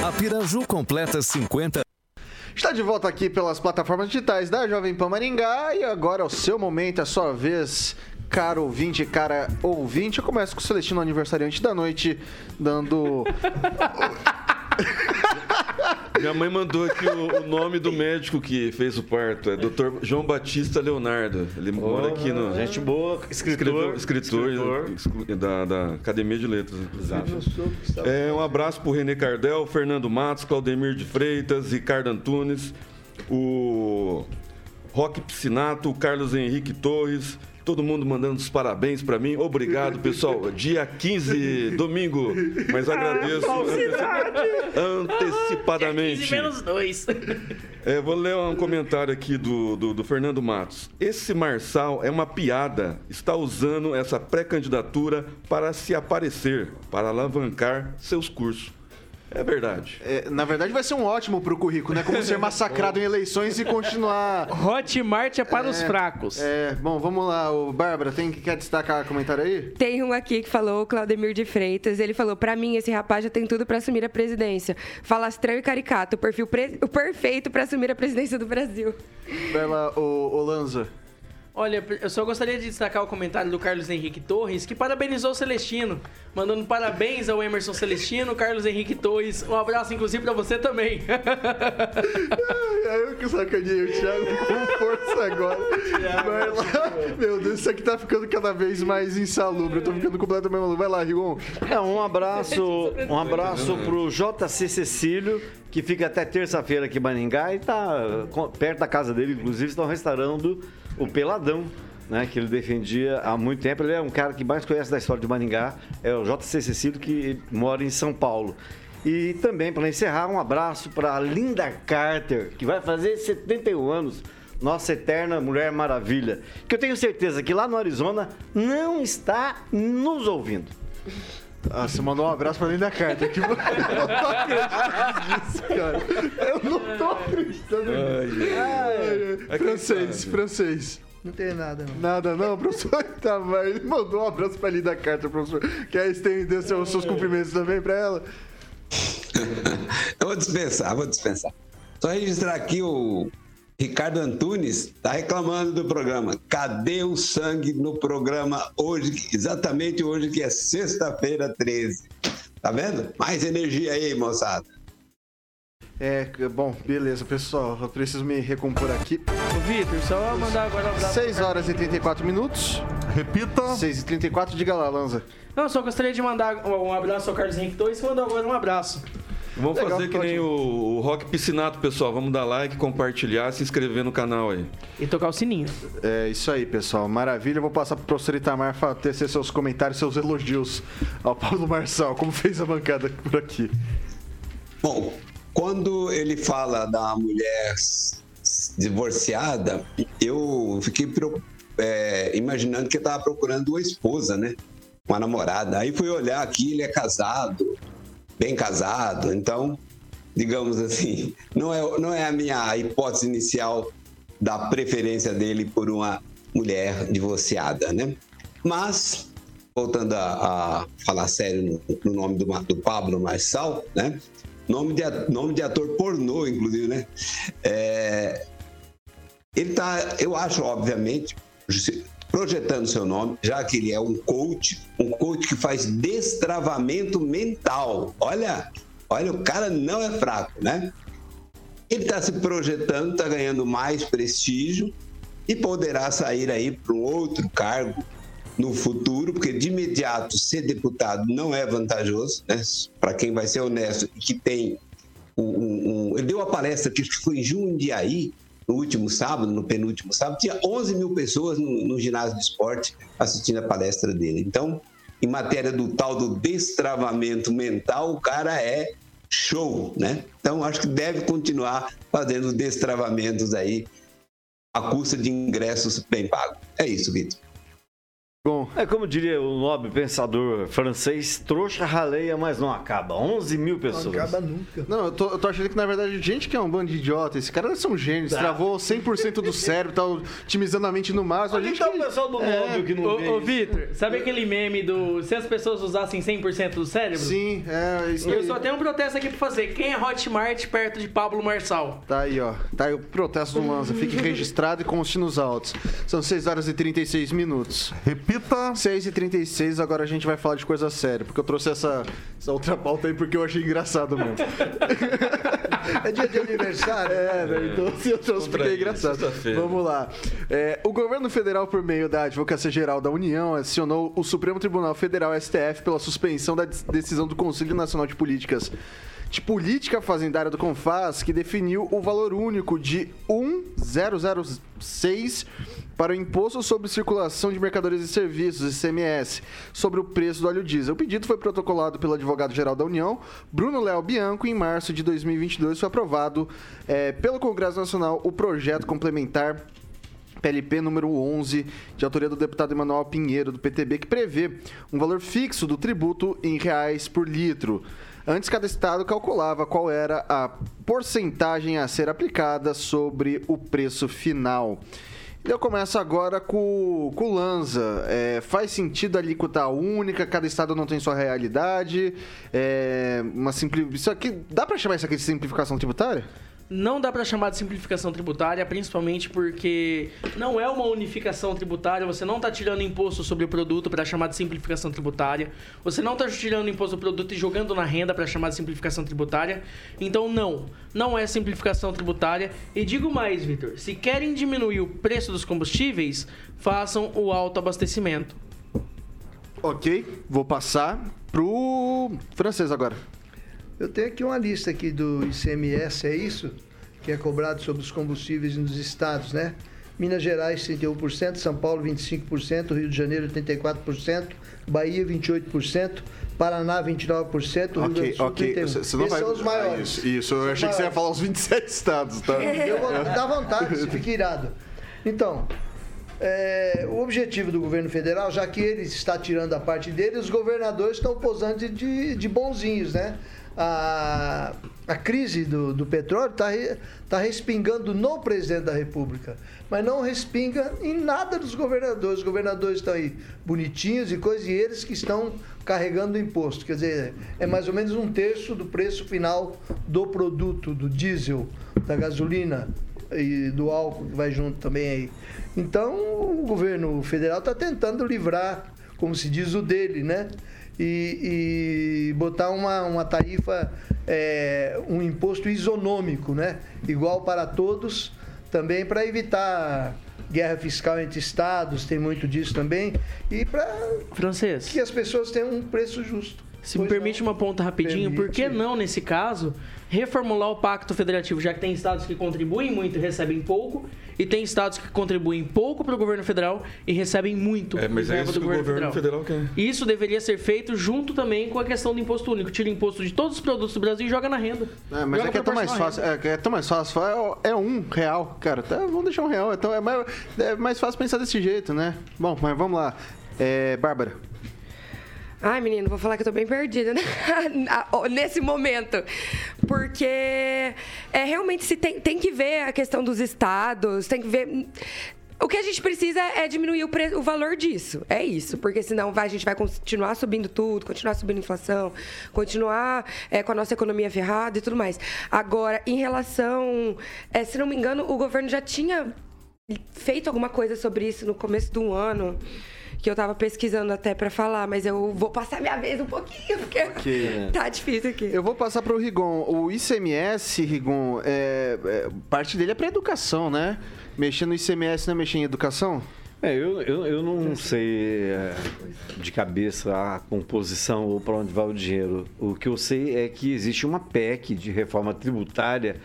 A Piraju completa 50 Está de volta aqui pelas plataformas digitais da Jovem Pan Maringá e agora é o seu momento, a sua vez, caro ouvinte, cara ouvinte. Eu começo com o Celestino aniversariante da noite, dando. [laughs] Minha mãe mandou aqui o, o, nome do médico que fez o parto. É Dr. João Batista Leonardo. Ele oh, mora aqui no. Gente boa, escritor. Escritor, escritor. Da, da, Academia de Letras, inclusive. É, um abraço pro René Cardel, Fernando Matos, Claudemir de Freitas, Ricardo Antunes, o Roque Piscinato, o Carlos Henrique Torres. Todo mundo mandando os parabéns para mim. Obrigado, pessoal. Dia 15, domingo. Mas agradeço antecipadamente. 15 menos 2. É, vou ler um comentário aqui do, do, do Fernando Matos. Esse Marçal é uma piada. Está usando essa pré-candidatura para se aparecer, para alavancar seus cursos. É verdade. É, na verdade, vai ser um ótimo pro currículo, né? Como ser [laughs] massacrado em eleições e continuar. Hotmart é para é, os fracos. É, bom, vamos lá. O Bárbara, tem que quer destacar comentário aí? Tem um aqui que falou, o Claudemir de Freitas. Ele falou: para mim, esse rapaz já tem tudo para assumir a presidência. Falastrão e caricato, o perfil pre... o perfeito para assumir a presidência do Brasil. Lá, o, o Lanza. Olha, eu só gostaria de destacar o comentário do Carlos Henrique Torres, que parabenizou o Celestino, mandando parabéns ao Emerson Celestino, Carlos Henrique Torres. Um abraço, inclusive, pra você também. É eu que sacaneei o Thiago com força agora. Vai lá. Meu Deus, isso aqui tá ficando cada vez mais insalubre. Eu tô ficando completamente maluco. Vai lá, Rigon. É, um abraço, um abraço pro JC Cecílio, que fica até terça-feira aqui em Maningá e tá perto da casa dele, inclusive, estão restaurando o Peladão, né, que ele defendia há muito tempo. Ele é um cara que mais conhece da história de Maringá, é o JC Cecílio, que mora em São Paulo. E também, para encerrar, um abraço para Linda Carter, que vai fazer 71 anos, nossa eterna Mulher Maravilha, que eu tenho certeza que lá no Arizona não está nos ouvindo. Ah, você mandou um abraço pra Linda Carter. Que... [laughs] Eu não tô acreditando nisso, cara. Eu não tô acreditando nisso. Ai, ai, francês, francês. Não tem nada, não. Nada, não, professor? [laughs] Tá, mas ele mandou um abraço pra Linda Carter, professor. Quer estender seus, seus cumprimentos também pra ela? [laughs] eu vou dispensar, vou dispensar. Só registrar aqui o Ricardo Antunes está reclamando do programa. Cadê o sangue no programa hoje, exatamente hoje, que é sexta-feira 13? Tá vendo? Mais energia aí, moçada. É, bom, beleza, pessoal. Eu preciso me recompor aqui. Ô, Vitor, só mandar agora um abraço. 6 horas e 34 minutos. Repita. 6 e 34, diga lá, Lanza. Não, só gostaria de mandar um abraço ao Carlos Henrique 2 e mandar agora um abraço. Vamos Legal, fazer que nem o, o Rock Piscinato, pessoal. Vamos dar like, compartilhar, se inscrever no canal aí. E tocar o sininho. É isso aí, pessoal. Maravilha. Eu vou passar pro professor Itamar tecer seus comentários, seus elogios ao Paulo Marçal. Como fez a bancada por aqui? Bom, quando ele fala da mulher divorciada, eu fiquei é, imaginando que ele estava procurando uma esposa, né? Uma namorada. Aí fui olhar aqui, ele é casado, bem casado, então, digamos assim, não é, não é a minha hipótese inicial da preferência dele por uma mulher divorciada, né? Mas, voltando a, a falar sério no, no nome do, do, Pablo Marçal, né? Nome de, nome de ator pornô, inclusive, né? É, ele tá, eu acho, obviamente, projetando seu nome, já que ele é um coach, um coach que faz destravamento mental. Olha, olha, o cara não é fraco, né? Ele está se projetando, está ganhando mais prestígio e poderá sair aí para um outro cargo no futuro, porque de imediato ser deputado não é vantajoso, né? Para quem vai ser honesto e que tem um, um, Ele deu uma palestra que foi em Jundiaí, no último sábado, no penúltimo sábado, tinha 11 mil pessoas no, no ginásio de esporte assistindo a palestra dele. Então, em matéria do tal do destravamento mental, o cara é show, né? Então, acho que deve continuar fazendo destravamentos aí à custa de ingressos bem pagos. É isso, Vitor. Bom. É como diria o nobre pensador francês, trouxa raleia, mas não acaba. 11 mil pessoas. Não acaba nunca. Não, eu tô, eu tô achando que na verdade, gente que é um bando de idiota, esse cara deve ser um gênio, tá. travou 100% do cérebro, tá otimizando a mente no máximo. A gente tá o pessoal do é, que não Ô, ô Vitor, sabe aquele meme do se as pessoas usassem 100% do cérebro? Sim, é isso Eu aí. só tenho um protesto aqui pra fazer. Quem é Hotmart perto de Pablo Marçal? Tá aí, ó. Tá aí o protesto do Lanza. Fique registrado e conste nos autos. São 6 horas e 36 minutos. Repita. 6 e 36 agora a gente vai falar de coisa séria, porque eu trouxe essa, essa outra pauta aí porque eu achei engraçado mesmo. [laughs] é dia de aniversário? É, né? Então assim, eu trouxe porque é engraçado. Vamos lá. É, o governo federal, por meio da Advocacia Geral da União, acionou o Supremo Tribunal Federal, STF, pela suspensão da decisão do Conselho Nacional de Políticas de Política Fazendária do Confas, que definiu o valor único de 1,006 para o Imposto sobre Circulação de Mercadorias e Serviços, ICMS, sobre o preço do óleo diesel. O pedido foi protocolado pelo advogado-geral da União, Bruno Léo Bianco, em março de 2022. Foi aprovado é, pelo Congresso Nacional o projeto complementar PLP número 11, de autoria do deputado Emanuel Pinheiro, do PTB, que prevê um valor fixo do tributo em reais por litro. Antes, cada estado calculava qual era a porcentagem a ser aplicada sobre o preço final. Eu começo agora com, com o Lanza. É, faz sentido a alíquota única? Cada estado não tem sua realidade? É, uma simpli... Isso aqui, dá para chamar isso aqui de simplificação tributária? Não dá para chamar de simplificação tributária, principalmente porque não é uma unificação tributária, você não está tirando imposto sobre o produto para chamar de simplificação tributária, você não está tirando imposto do produto e jogando na renda para chamar de simplificação tributária. Então, não, não é simplificação tributária. E digo mais, Vitor, se querem diminuir o preço dos combustíveis, façam o autoabastecimento. Ok, vou passar pro francês agora. Eu tenho aqui uma lista aqui do ICMS, é isso? Que é cobrado sobre os combustíveis nos estados, né? Minas Gerais, 31%, São Paulo, 25%, Rio de Janeiro, 84%, Bahia, 28%, Paraná, 29%, Rio Grande do Sul, okay. 31%. Você não Esses vai... são os maiores. Isso, isso. eu achei que você ia falar os 27 estados, tá? Eu vou dar vontade, [laughs] você fica irado. Então, é, o objetivo do governo federal, já que ele está tirando a parte dele, os governadores estão posando de, de bonzinhos, né? A, a crise do, do petróleo está tá respingando no presidente da República, mas não respinga em nada dos governadores. Os governadores estão aí bonitinhos e coisas, e eles que estão carregando o imposto. Quer dizer, é mais ou menos um terço do preço final do produto, do diesel, da gasolina e do álcool que vai junto também aí. Então, o governo federal está tentando livrar, como se diz, o dele, né? E, e botar uma, uma tarifa, é, um imposto isonômico, né? igual para todos, também para evitar guerra fiscal entre estados, tem muito disso também, e para que as pessoas tenham um preço justo. Se pois me permite não. uma ponta rapidinho, permite. por que não, nesse caso, reformular o pacto federativo, já que tem estados que contribuem muito e recebem pouco, e tem estados que contribuem pouco para o governo federal e recebem muito é, mas é isso do que governo, o governo federal. federal quer. Isso deveria ser feito junto também com a questão do imposto único. Tira imposto de todos os produtos do Brasil e joga na renda. É, mas joga é que é tão mais fácil. É, é, tão mais fácil. É, é um real, cara. Tá, vamos deixar um real. Então é mais, é mais fácil pensar desse jeito, né? Bom, mas vamos lá. É, Bárbara. Ai, menino, vou falar que eu tô bem perdida né? [laughs] nesse momento. Porque é, realmente se tem, tem que ver a questão dos estados, tem que ver. O que a gente precisa é diminuir o, o valor disso. É isso. Porque senão vai, a gente vai continuar subindo tudo, continuar subindo a inflação, continuar é, com a nossa economia ferrada e tudo mais. Agora, em relação. É, se não me engano, o governo já tinha feito alguma coisa sobre isso no começo do ano que eu tava pesquisando até pra falar, mas eu vou passar minha vez um pouquinho, porque Ok. tá difícil aqui. Eu vou passar pro Rigon. O ICMS, Rigon, é, é, parte dele é pra educação, né? Mexer no ICMS não é mexer em educação? É, eu, eu, eu não sei é, de cabeça a composição ou para onde vai o dinheiro. O que eu sei é que existe uma PEC de reforma tributária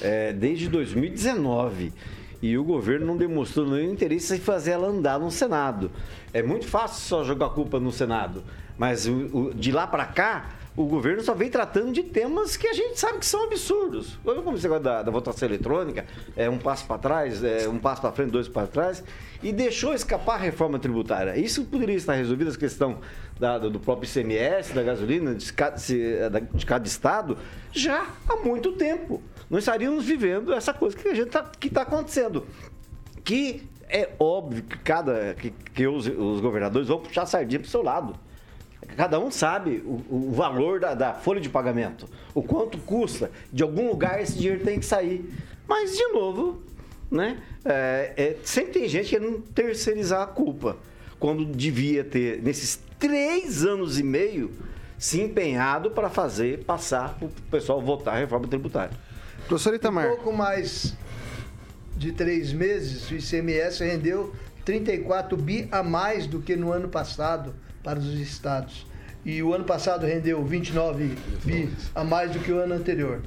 é, desde 2019 e o governo não demonstrou nenhum interesse em fazer ela andar no Senado. É muito fácil só jogar a culpa no Senado, mas o- o- de lá para cá o governo só vem tratando de temas que a gente sabe que são absurdos. Olha como esse negócio da, da votação eletrônica, é um passo para trás, é um passo para frente, dois para trás, e deixou escapar a reforma tributária. Isso poderia estar resolvido, a questão da- do próprio ICMS, da gasolina, de cada, de cada estado, já há muito tempo. Nós estaríamos vivendo essa coisa que a gente tá, que está acontecendo. Que é óbvio que cada que, que os, os governadores vão puxar a sardinha para o seu lado. Cada um sabe o, o valor da, da folha de pagamento, o quanto custa. De algum lugar esse dinheiro tem que sair. Mas, de novo, né? é, é, sempre tem gente querendo terceirizar a culpa. Quando devia ter, nesses três anos e meio, se empenhado para fazer passar para o pessoal votar a reforma tributária. Professor Itamar. Um pouco mais de três meses, o ICMS rendeu 34 bi a mais do que no ano passado para os estados. E o ano passado rendeu 29 bi a mais do que o ano anterior.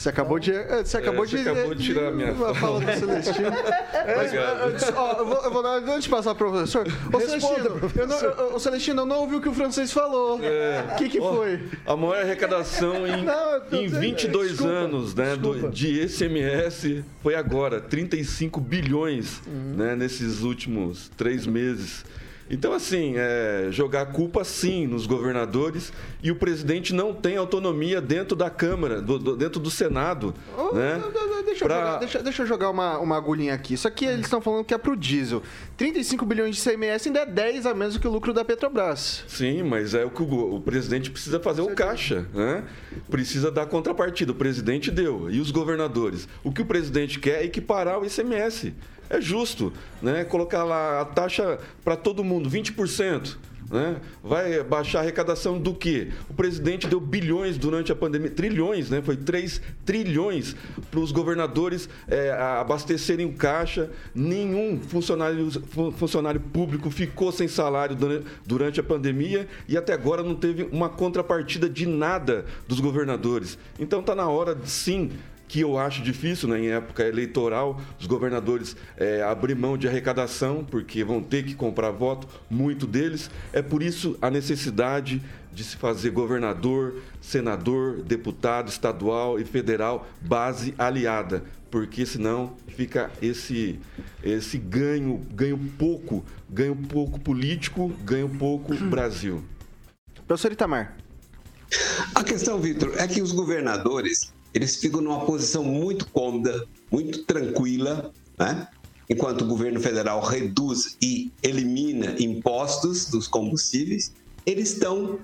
Você acabou de. é, Você acabou você de. acabou de tirar a minha [laughs] fala do Celestino. [laughs] Mas, Obrigado. antes, ó, eu, vou, eu vou dar. Antes de passar pro professor. Ô, Celestino, eu não, eu- ô, Celestino, eu não ouvi o que o francês falou. O É. que, que Ó, foi? A maior arrecadação em, [laughs] Não, em dizendo- 22 desculpa, anos né, do- de ICMS foi agora, 35 bilhões Uhum. né, nesses últimos três meses. Então, assim, é, jogar culpa sim nos governadores e o presidente não tem autonomia dentro da Câmara, do- do- dentro do Senado. Ô, né, Deixa, eu pra- jogar, deixa, deixa eu jogar uma, uma agulhinha aqui. Isso aqui eles estão falando que é pro diesel. 35 bilhões de CMS ainda é 10 a menos que o lucro da Petrobras. Sim, mas é o que o, o presidente precisa fazer o caixa, né? Precisa dar contrapartida. O presidente deu. E os governadores? O que o presidente quer é equiparar o ICMS. É justo, né? Colocar lá a taxa para todo mundo, 20%. Né? Vai baixar a arrecadação do quê? O presidente deu bilhões durante a pandemia, trilhões, né? Foi 3 trilhões para os governadores é, abastecerem o caixa. Nenhum funcionário, fu- funcionário público ficou sem salário dura- durante a pandemia e até agora não teve uma contrapartida de nada dos governadores. Então está na hora, sim, que eu acho difícil, né, em época eleitoral, os governadores é, abrir mão de arrecadação, porque vão ter que comprar voto, muito deles. É por isso a necessidade de se fazer governador, senador, deputado estadual e federal, base aliada, porque senão fica esse, esse ganho, ganho pouco, ganho pouco político, ganho pouco Brasil. Professor Itamar. A questão, Vitor, é que os governadores eles ficam numa posição muito cômoda, muito tranquila, né? Enquanto o governo federal reduz e elimina impostos dos combustíveis, eles estão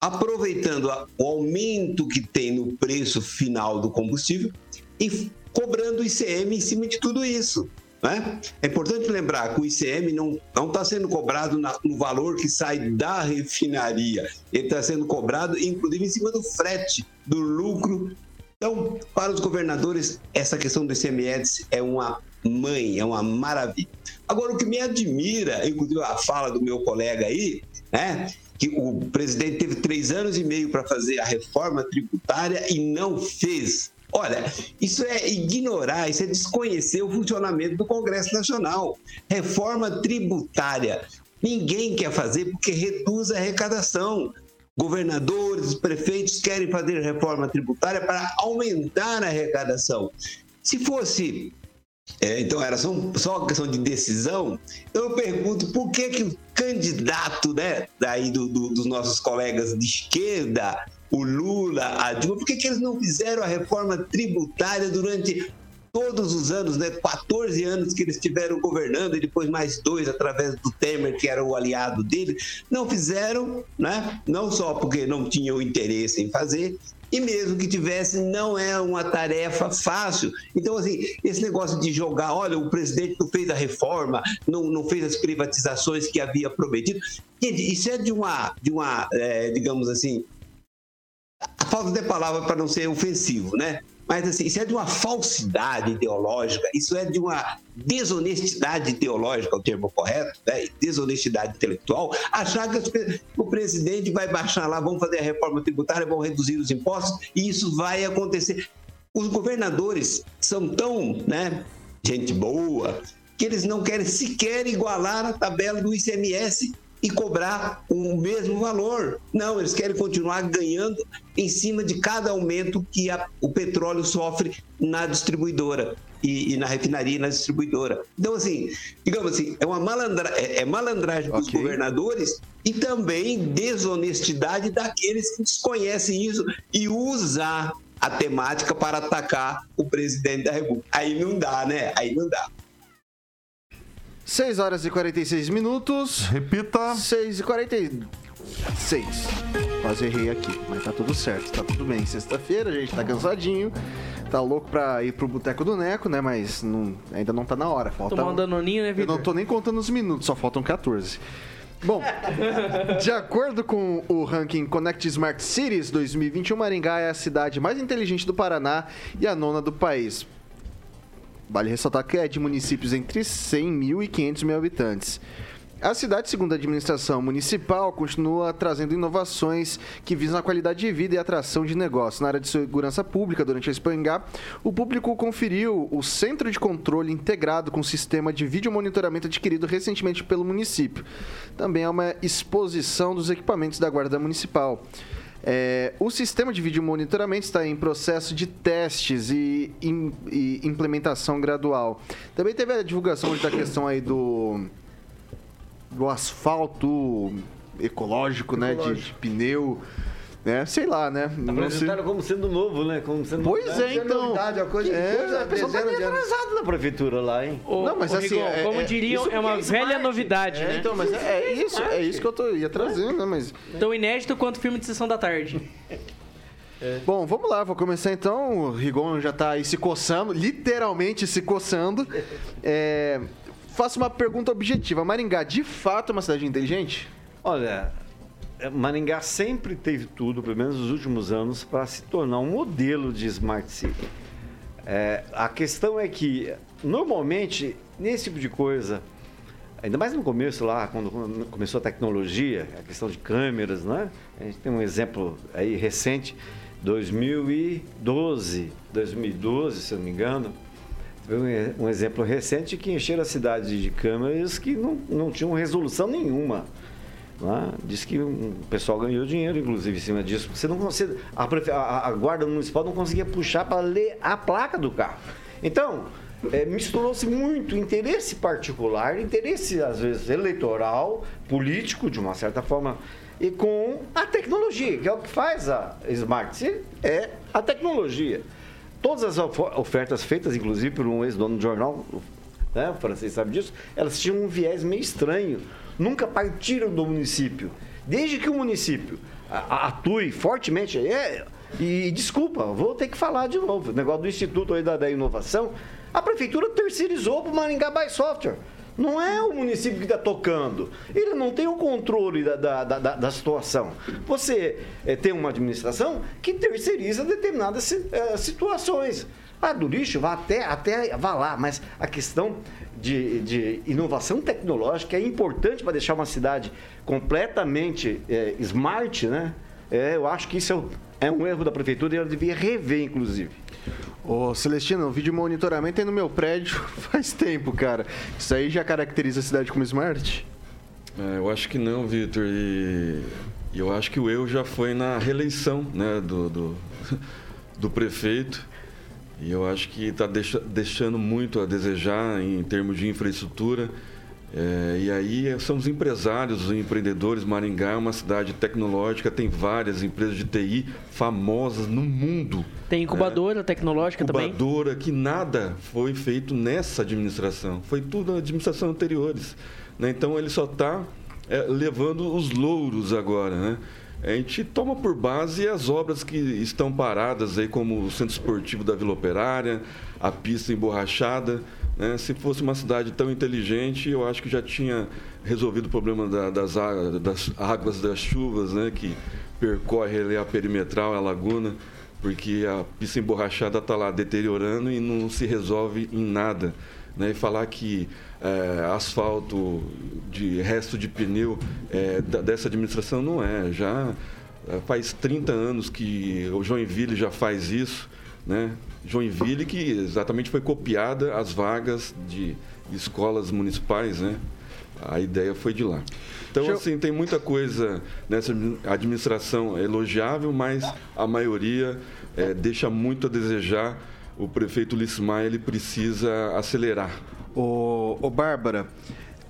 aproveitando o aumento que tem no preço final do combustível e cobrando ICM em cima de tudo isso. Né? É importante lembrar que o ICM não está sendo cobrado na- no valor que sai da refinaria, ele está sendo cobrado, inclusive, em cima do frete, do lucro. Então, para os governadores, essa questão do ICMS é uma mãe, é uma maravilha. Agora, o que me admira, inclusive a fala do meu colega aí, né? que o presidente teve três anos e meio para fazer a reforma tributária e não fez. Olha, isso é ignorar, isso é desconhecer o funcionamento do Congresso Nacional. Reforma tributária. Ninguém quer fazer porque reduz a arrecadação. Governadores, prefeitos querem fazer reforma tributária para aumentar a arrecadação. Se fosse é, então era só, só questão de decisão. Então eu pergunto por que, que o candidato né, daí do, do- dos nossos colegas de esquerda, o Lula, a Dilma, por que, que eles não fizeram a reforma tributária durante todos os anos, né, 14 anos que eles estiveram governando e depois mais dois através do Temer, que era o aliado dele, não fizeram, né? Não só porque não tinham interesse em fazer, e mesmo que tivesse, não é uma tarefa fácil. Então, assim, esse negócio de jogar, olha, o presidente não fez a reforma, não, não fez as privatizações que havia prometido. Gente, isso é de uma, de uma é, digamos assim, a falta de palavra para não ser ofensivo, né? Mas assim, isso é de uma falsidade ideológica, isso é de uma desonestidade ideológica, é o termo correto, né? desonestidade intelectual, achar que o presidente vai baixar lá, vão fazer a reforma tributária, vão reduzir os impostos, e isso vai acontecer. Os governadores são tão, né, gente boa, que eles não querem sequer igualar a tabela do ICMS e cobrar o mesmo valor. Não, eles querem continuar ganhando em cima de cada aumento que a, o petróleo sofre na distribuidora e, e, na refinaria e na distribuidora. Então, assim, digamos assim, é uma malandra, é, é malandragem dos okay. governadores e também desonestidade daqueles que desconhecem isso e usar a temática para atacar o presidente da República. Aí não dá, né? Aí não dá. 6 horas e 46 minutos. Repita. 6 e 46. Quase errei aqui, mas tá tudo certo, tá tudo bem. Sexta-feira, a gente tá cansadinho. Tá louco pra ir pro Boteco do Neco, né? Mas não, ainda não tá na hora. Falta Tomar um danoninho, né, Vitor? Eu não tô nem contando os minutos, só faltam 14. Bom, [laughs] de acordo com o ranking Connect Smart Cities 2021, Maringá é a cidade mais inteligente do Paraná e a nona do país. Vale ressaltar que é de municípios entre 100 mil e 500 mil habitantes. A cidade, segundo a administração municipal, continua trazendo inovações que visam a qualidade de vida e atração de negócios. Na área de segurança pública, durante a Expo o público conferiu o Centro de Controle Integrado com sistema de vídeo monitoramento adquirido recentemente pelo município. Também é uma exposição dos equipamentos da Guarda Municipal. É, o sistema de vídeo monitoramento está em processo de testes e, e, e implementação gradual. Também teve a divulgação da questão aí do, do asfalto ecológico, ecológico. né? De, de pneu né? Sei lá, né? Apresentaram se... como sendo novo, né? Como sendo pois é, então. Novidade, a coisa, é, coisa a pessoa tá meio atrasado na prefeitura lá, hein? O, não, mas assim, Rigon, é, como é, diriam, é uma velha novidade, é, né? Então, mas é, é isso, é isso que eu tô, ia trazendo, né? Mas... Tão inédito quanto filme de sessão da tarde. [laughs] É. Bom, vamos lá, vou começar então. O Rigon já tá aí se coçando, literalmente se coçando. É, faço uma pergunta objetiva. Maringá, de fato, é uma cidade inteligente? Olha, é, Maringá sempre teve tudo, pelo menos nos últimos anos, para se tornar um modelo de Smart City. É, a questão é que, normalmente, nesse tipo de coisa, ainda mais no começo lá, quando começou a tecnologia, a questão de câmeras, né? A gente tem um exemplo aí recente, 2012, 2012, se eu não me engano, um exemplo recente que encheram a cidade de câmeras que não, não tinham resolução nenhuma. Né? Diz que o pessoal ganhou dinheiro, inclusive, em cima disso. Você não consegue, a, a, a guarda municipal não conseguia puxar para ler a placa do carro. Então, é, misturou-se muito interesse particular, interesse, às vezes, eleitoral, político, de uma certa forma, e com a tecnologia, que é o que faz a Smart City, é a tecnologia. Todas as ofertas feitas, inclusive, por um ex-dono de jornal, né, o francês sabe disso, elas tinham um viés meio estranho nunca partiram do município. Desde que o município atue fortemente, é, e desculpa, vou ter que falar de novo, o negócio do Instituto aí da, da Inovação, a prefeitura terceirizou para o Maringá by Software. Não é o município que está tocando. Ele não tem o controle da, da, da, da situação. Você é, tem uma administração que terceiriza determinadas é, situações. Ah, do lixo, vá até, até vá lá, mas a questão de, de inovação tecnológica é importante para deixar uma cidade completamente é, smart, né? É, eu acho que isso é, um, é um erro da prefeitura e ela devia rever, inclusive. Ô, Celestino, o vídeo monitoramento aí no meu prédio [laughs] faz tempo, cara. Isso aí já caracteriza a cidade como smart? É, eu acho que não, Vitor. E eu acho que o erro já foi na reeleição né, do, do, [laughs] do prefeito. E eu acho que está deixa, deixando muito a desejar em termos de infraestrutura. É, e aí são os empresários, os empreendedores. Maringá é uma cidade tecnológica, tem várias empresas de TI famosas no mundo. Tem incubadora tecnológica também. incubadora que nada foi feito nessa administração. Foi tudo na administração anteriores. né? Então ele só está levando os louros agora. Né? A gente toma por base as obras que estão paradas aí, como o Centro Esportivo da Vila Operária, a pista emborrachada. né? Se fosse uma cidade tão inteligente, eu acho que já tinha resolvido o problema da- das, águas, das águas das chuvas, né? que percorre a perimetral, a laguna, porque a pista emborrachada está lá deteriorando e não se resolve em nada. Né? E falar que é, asfalto de resto de pneu é, dessa administração não é. Já é, faz 30 anos que o Joinville já faz isso. Né? Joinville que exatamente foi copiada as vagas de escolas municipais, né? A ideia foi de lá. Então, assim, tem muita coisa nessa administração elogiável, mas a maioria eh, deixa muito a desejar. O prefeito Lismar, ele precisa acelerar. Ô, Bárbara,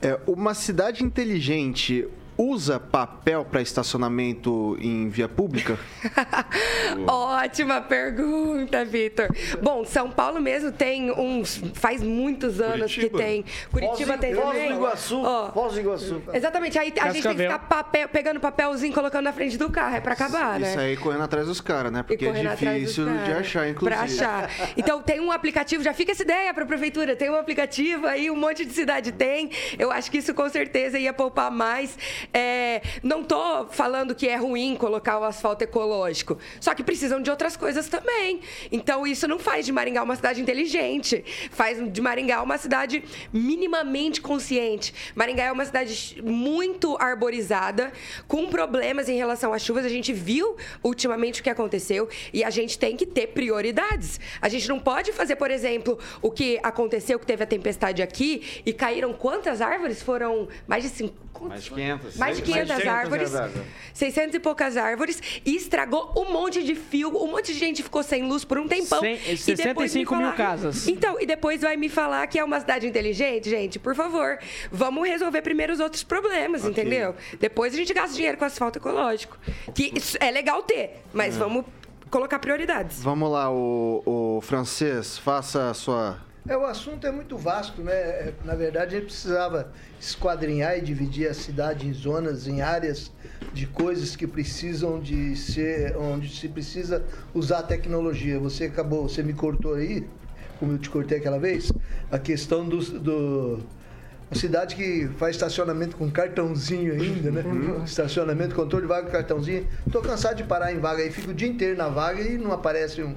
é, uma cidade inteligente usa papel para estacionamento em via pública? [laughs] Ótima pergunta, Vitor. Bom, São Paulo mesmo tem uns. Faz muitos anos Curitiba. que tem. Curitiba Foz- tem Foz do também. Iguaçu, Ó, Foz do Iguaçu. Exatamente. Aí a gente tem que Cascavel. ficar papel- pegando papelzinho e colocando na frente do carro. É pra acabar, né? Isso aí correndo atrás dos caras, né? Porque é difícil de achar, inclusive. Pra achar. Então tem um aplicativo, já fica essa ideia pra prefeitura, tem um aplicativo aí, um monte de cidade tem. Eu acho que isso com certeza ia poupar mais. É, não tô falando que é ruim colocar o asfalto ecológico, só que precisam de outras coisas também. Então isso não faz de Maringá uma cidade inteligente, faz de Maringá uma cidade minimamente consciente. Maringá é uma cidade muito arborizada, com problemas em relação às chuvas. A gente viu ultimamente o que aconteceu e a gente tem que ter prioridades. A gente não pode fazer, por exemplo, o que aconteceu, que teve a tempestade aqui e caíram quantas árvores? Foram mais de cinco. Mais de 500. Mais de 500 árvores, 600 e poucas árvores, e estragou um monte de fio, um monte de gente ficou sem luz por um tempão. Cem- E depois me 65 mil falar- casas. Então, e depois vai me falar que é uma cidade inteligente? Gente, por favor, vamos resolver primeiro os outros problemas, entendeu? Depois a gente gasta dinheiro com asfalto ecológico. Que isso é legal ter, mas É. vamos colocar prioridades. Vamos lá, o, o francês, faça a sua. É, o assunto é muito vasto, né? É, Na verdade, a gente precisava esquadrinhar e dividir a cidade em zonas, em áreas de coisas que precisam de ser, onde se precisa usar a tecnologia. Você acabou, você me cortou aí, como eu te cortei aquela vez, a questão do, do a cidade que faz estacionamento com cartãozinho ainda, né? Estacionamento, controle de vaga com cartãozinho. Tô cansado de parar em vaga aí, fico o dia inteiro na vaga e não aparece um,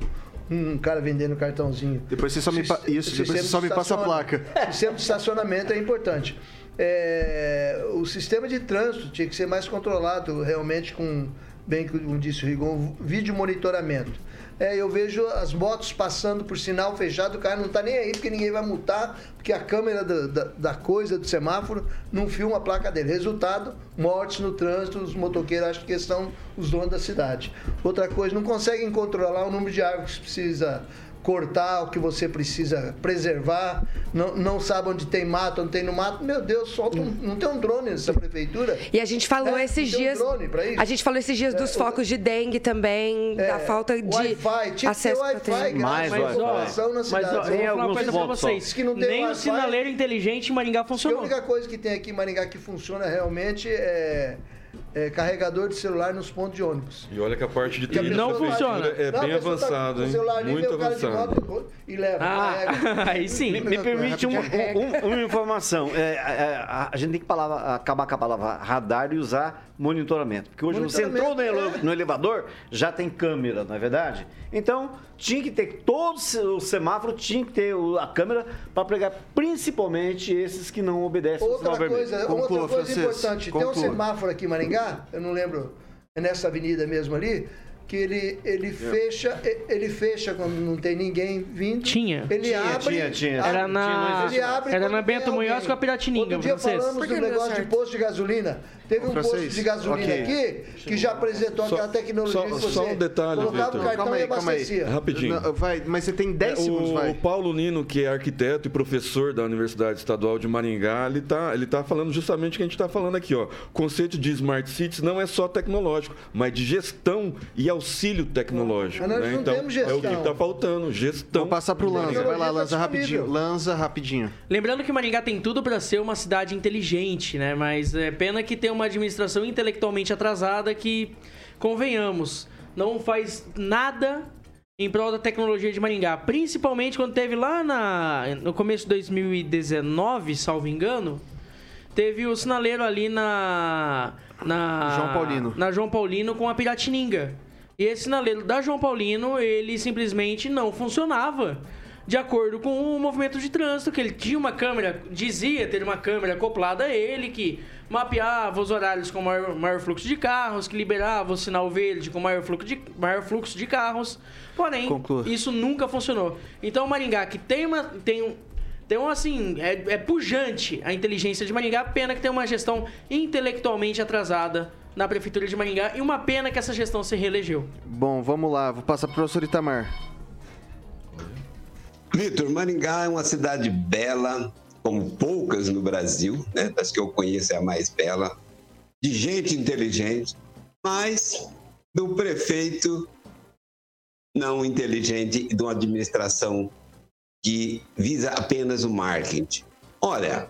um cara vendendo cartãozinho. Depois você só me, pa- isso, depois você só me passa a placa. O sistema de estacionamento é importante. É, o sistema de trânsito tinha que ser mais controlado, realmente, com, bem como disse o Rigon, vídeo monitoramento. É, eu vejo as motos passando por sinal fechado, o cara não está nem aí porque ninguém vai multar, porque a câmera da, da, da coisa, do semáforo, não filma a placa dele. Resultado, mortes no trânsito, os motoqueiros acham que são os donos da cidade. Outra coisa, não conseguem controlar o número de árvores que precisa cortar, o que você precisa preservar, não, não sabe onde tem mato, onde tem no mato. Meu Deus, solta um, não tem um drone nessa prefeitura? E a gente falou É, esses um dias. isso? a gente falou esses dias dos focos de dengue também, da falta de Wi-Fi, tinha que ter acesso Wi-Fi, protegido. Mais informação na mas ó, cidade. eu vou falar uma coisa só. vocês. Que não tem Nem o Wi-Fi. sinaleiro inteligente em Maringá Porque a funcionou. única coisa que tem aqui em Maringá que funciona realmente é, é carregador de celular nos pontos de ônibus. E olha que a parte de Que a TI da pessoa prefeitura vai- é Não, bem tá avançado, hein? celular ali, Muito avançado. e leva. Ah, [laughs] aí sim. Me, me permite um- um- um- uma informação. É, é, a, a gente tem que palavra- acabar com a palavra radar e usar monitoramento. Porque hoje você entrou no, ele- no elevador, já tem câmera, não é verdade? Então, tinha que ter, todo o semáforo tinha que ter a câmera para pegar principalmente esses que não obedecem ao Outra sinal vermelho. coisa, outra coisa importante, tem um semáforo aqui em Maringá, eu não lembro, é nessa avenida mesmo ali, que ele, ele fecha, ele fecha quando não tem ninguém vindo. Tinha. Ele Tinha, abre. tinha, tinha. Era Tinha, não na, Ele abre era na Bento Munhoz com a Piratininga, Outro dia francês. falamos do negócio de posto de gasolina. Teve um francês? posto de gasolina Ok. aqui que já apresentou Só- aquela tecnologia só- que você só um detalhe, colocava Vitor. o cartão Calma aí, e calma aí. abastecia. Rapidinho. Não, vai, mas você tem 10 segundos, o, vai. o Paulo Nino, que é arquiteto e professor da Universidade Estadual de Maringá, ele está ele tá falando justamente o que a gente está falando aqui. Ó. O conceito de Smart Cities não é só tecnológico, mas de gestão e auxílio tecnológico. Mas nós né? não Então, temos é o que gestão. está faltando, gestão. Vou passar pro Lanza. Vai lá, Tecnologia Lanza, tá rapidinho. Lanza, rapidinho. Lembrando que Maringá tem tudo para ser uma cidade inteligente, né? Mas é pena que tem uma administração intelectualmente atrasada que, convenhamos, não faz nada em prol da tecnologia de Maringá. Principalmente quando teve lá na, no começo de 2019, salvo engano, teve o sinaleiro ali na, na João Paulino. na João Paulino com a Piratininga. E esse sinaleiro da João Paulino, ele simplesmente não funcionava de acordo com o movimento de trânsito, que ele tinha uma câmera, dizia ter uma câmera acoplada a ele, que mapeava os horários com maior, maior fluxo de carros, que liberava o sinal verde com maior fluxo de, maior fluxo de carros. Porém, Conclua. isso nunca funcionou. Então, Maringá, que tem uma... Tem um, então, assim, é, é pujante a inteligência de Maringá. Pena que tem uma gestão intelectualmente atrasada na Prefeitura de Maringá. E uma pena que essa gestão se reelegeu. Bom, vamos lá. Vou passar pro professor Itamar. Vitor, Maringá é uma cidade bela, como poucas no Brasil, né? Das que eu conheço é a mais bela, de gente inteligente, mas do prefeito não inteligente e de uma administração que visa apenas o marketing. Olha,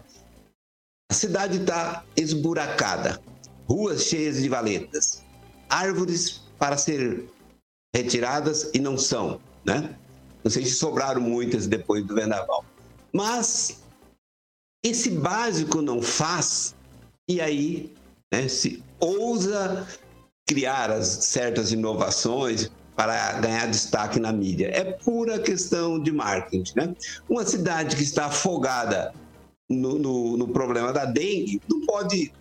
a cidade está esburacada, ruas cheias de valetas, árvores para ser retiradas e não são, né? Não sei se sobraram muitas depois do vendaval. Mas esse básico não faz, e aí né, se ousa criar as certas inovações para ganhar destaque na mídia. É pura questão de marketing. Né? Uma cidade que está afogada no, no, no problema da dengue não pode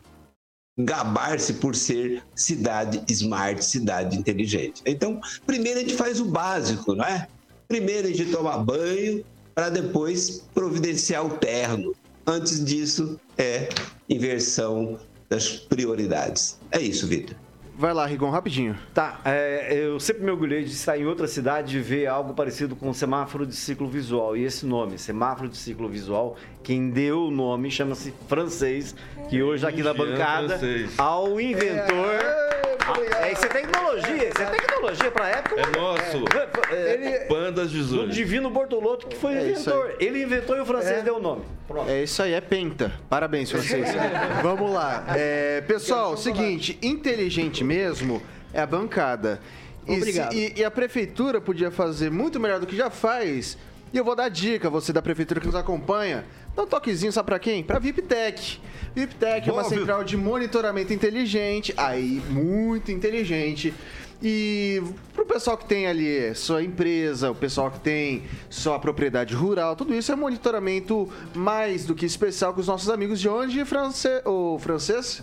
gabar-se por ser cidade smart, cidade inteligente. Então, primeiro a gente faz o básico, não é? Primeiro a gente toma banho para depois providenciar o terno. Antes disso é inversão das prioridades. É isso, Vitor. Vai lá, Rigon, rapidinho. Tá, é, eu sempre me orgulhei de estar em outra cidade e ver algo parecido com semáforo de ciclo visual. E esse nome, semáforo de ciclo visual, quem deu o nome chama-se francês, que hoje aqui na bancada, francês. ao inventor. É, isso é tecnologia, isso é tecnologia pra época. É nosso. É, Pandas do 18. Divino Bortolotto, que foi o É inventor. Ele inventou e o francês deu o nome. Pronto. É isso aí, é penta. Parabéns, francês. [laughs] Vamos lá. É, pessoal, seguinte, inteligente mesmo é a bancada. E, se- Obrigado. e- e a prefeitura podia fazer muito melhor do que já faz. E eu vou dar dica, você da prefeitura que nos acompanha. Dá um toquezinho, sabe pra quem? Pra VIPTech. VIPTech é uma central de monitoramento inteligente, aí muito inteligente. E pro pessoal que tem ali sua empresa, o pessoal que tem sua propriedade rural, tudo isso é monitoramento mais do que especial com os nossos amigos de onde, france... o francês?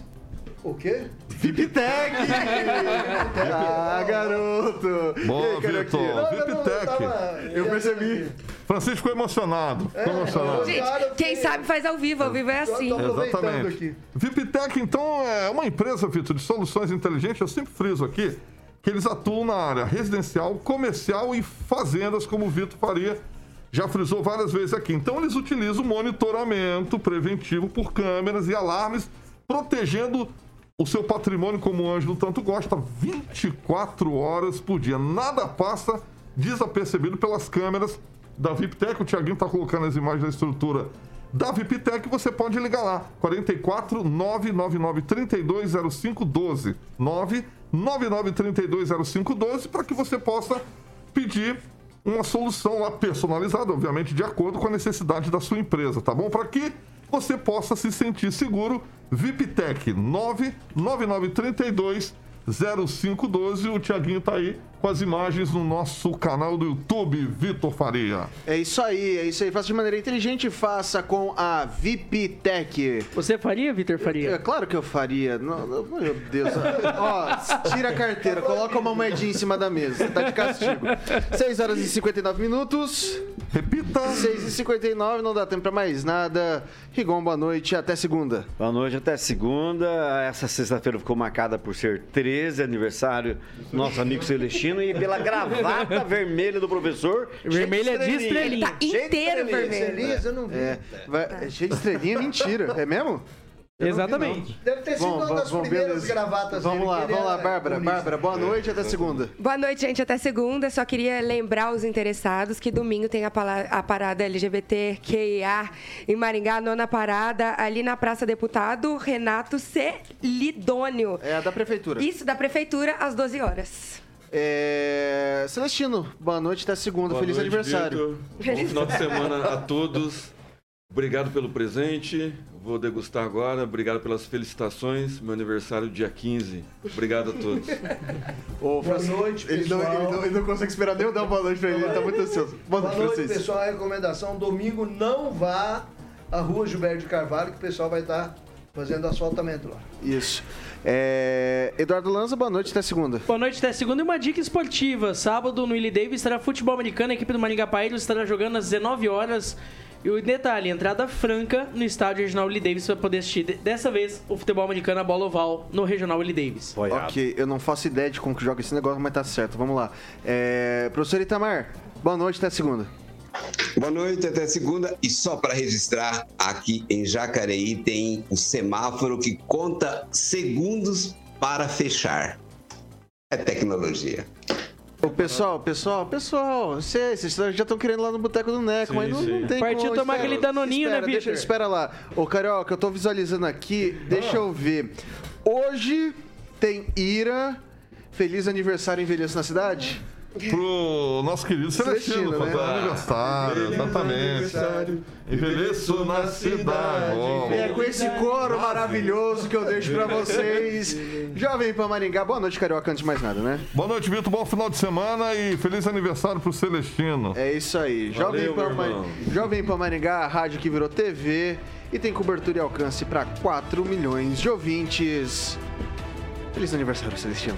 O quê? VIPTech! [laughs] ah, garoto! Carioquinha? Vitor. VIPTech. tava- Eu percebi. Francisco ficou emocionado. Ficou emocionado. Gente, quem sabe faz ao vivo, ao vivo é assim. Exatamente. aqui. VIPTech, então, é uma empresa, Vitor, de soluções inteligentes. Eu sempre friso aqui que eles atuam na área residencial, comercial e fazendas, como o Vitor faria. Já frisou várias vezes aqui. Então, eles utilizam monitoramento preventivo por câmeras e alarmes, protegendo o seu patrimônio, como o Ângelo tanto gosta, 24 horas por dia. Nada passa desapercebido pelas câmeras da VIPTech. O Tiaguinho está colocando as imagens da estrutura da VIPTech. Você pode ligar lá, 44 999 320512. 999 320512 para que você possa pedir uma solução lá personalizada, obviamente, de acordo com a necessidade da sua empresa, tá bom? Para que você possa se sentir seguro, VIPTech 99932 0512. O Tiaguinho tá aí com as imagens no nosso canal do YouTube, Vitor Faria. É isso aí, é isso aí. Faça de maneira inteligente, faça com a VIPTech. Você faria, Vitor Faria? É claro que eu faria. Não, não, meu Deus. Ó, tira a carteira, coloca uma moedinha em cima da mesa. Tá de castigo. 6 horas e 59 minutos. Repita. 6 e 59 não dá tempo pra mais nada. Rigon, boa noite. Até segunda. Boa noite, até segunda. Essa sexta-feira ficou marcada por ser 13 aniversário do nosso amigo Celestino e pela gravata [laughs] vermelha do professor. Vermelha de estrelinha. Tá inteiro vermelho. Eu não vi. É, vai, cheio de estrelinha, mentira. É mesmo? Exatamente. Deve ter sido Vamos, uma das vamos, primeiras beleza. gravatas Vamos dele, lá, que ele vamos lá, era Bárbara. Bárbara, boa noite. Até segunda. Boa noite, gente. Até segunda. Só queria lembrar os interessados que domingo tem a, pala- a parada LGBTQIA em Maringá, nona parada, ali na Praça Deputado Renato Celidônio. É a da prefeitura. Isso, da Prefeitura, às 12 horas. É... Celestino, boa noite. Até segunda. Boa Feliz noite, aniversário. Vitor. Bom final de semana a todos. Obrigado pelo presente. Vou degustar agora. Obrigado pelas felicitações. Meu aniversário dia 15. Obrigado a todos. Ô, Francisco, noite, ele não, pessoal. ele, não, ele não consegue esperar nem eu dar uma boa noite pra ele. Ele tá muito ansioso. Boa Boa noite, noite, Francisco. pessoal. A recomendação: domingo não vá à rua Gilberto de Carvalho, que o pessoal vai estar fazendo asfaltamento lá. Isso. É... Eduardo Lanza, boa noite. Até segunda. Boa noite, até segunda. E uma dica esportiva. Sábado, no Willie Davis, estará futebol americano. A equipe do Maringá Paíros estará jogando às 19 horas. E o detalhe, entrada franca no estádio Regional Willie Davis para poder assistir, de- dessa vez, o futebol americano a bola oval no Regional Willie Davis. Ok, eu não faço ideia de como que joga esse negócio, mas tá certo. Vamos lá. É... Professor Itamar, boa noite. Até segunda. Boa noite, até segunda. E só para registrar, aqui em Jacareí tem o semáforo que conta segundos para fechar. É tecnologia. Ô, pessoal, pessoal, pessoal, vocês, vocês já estão querendo ir lá no Boteco do Neco, Sim, mas não, sim. não tem Partiu como. tomar Espera, aquele danoninho, espera, né, Victor? Espera lá. Ô, Carioca, eu tô visualizando aqui, deixa eu ver. Hoje tem Ira, feliz aniversário envelheço na cidade? Pro nosso querido Celestino, Celestino, né? aniversário, exatamente. Envelheço na cidade. É com esse coro maravilhoso que eu deixo pra vocês. Jovem Pan Maringá, boa noite, Carioca, antes de mais nada, né? Boa noite, Vitor. Bom final de semana e feliz aniversário pro Celestino. É isso aí. Jovem, Valeu, Pan. Jovem Pan Maringá, a rádio que virou TV e tem cobertura e alcance para 4 milhões de ouvintes. Feliz aniversário, Celestino.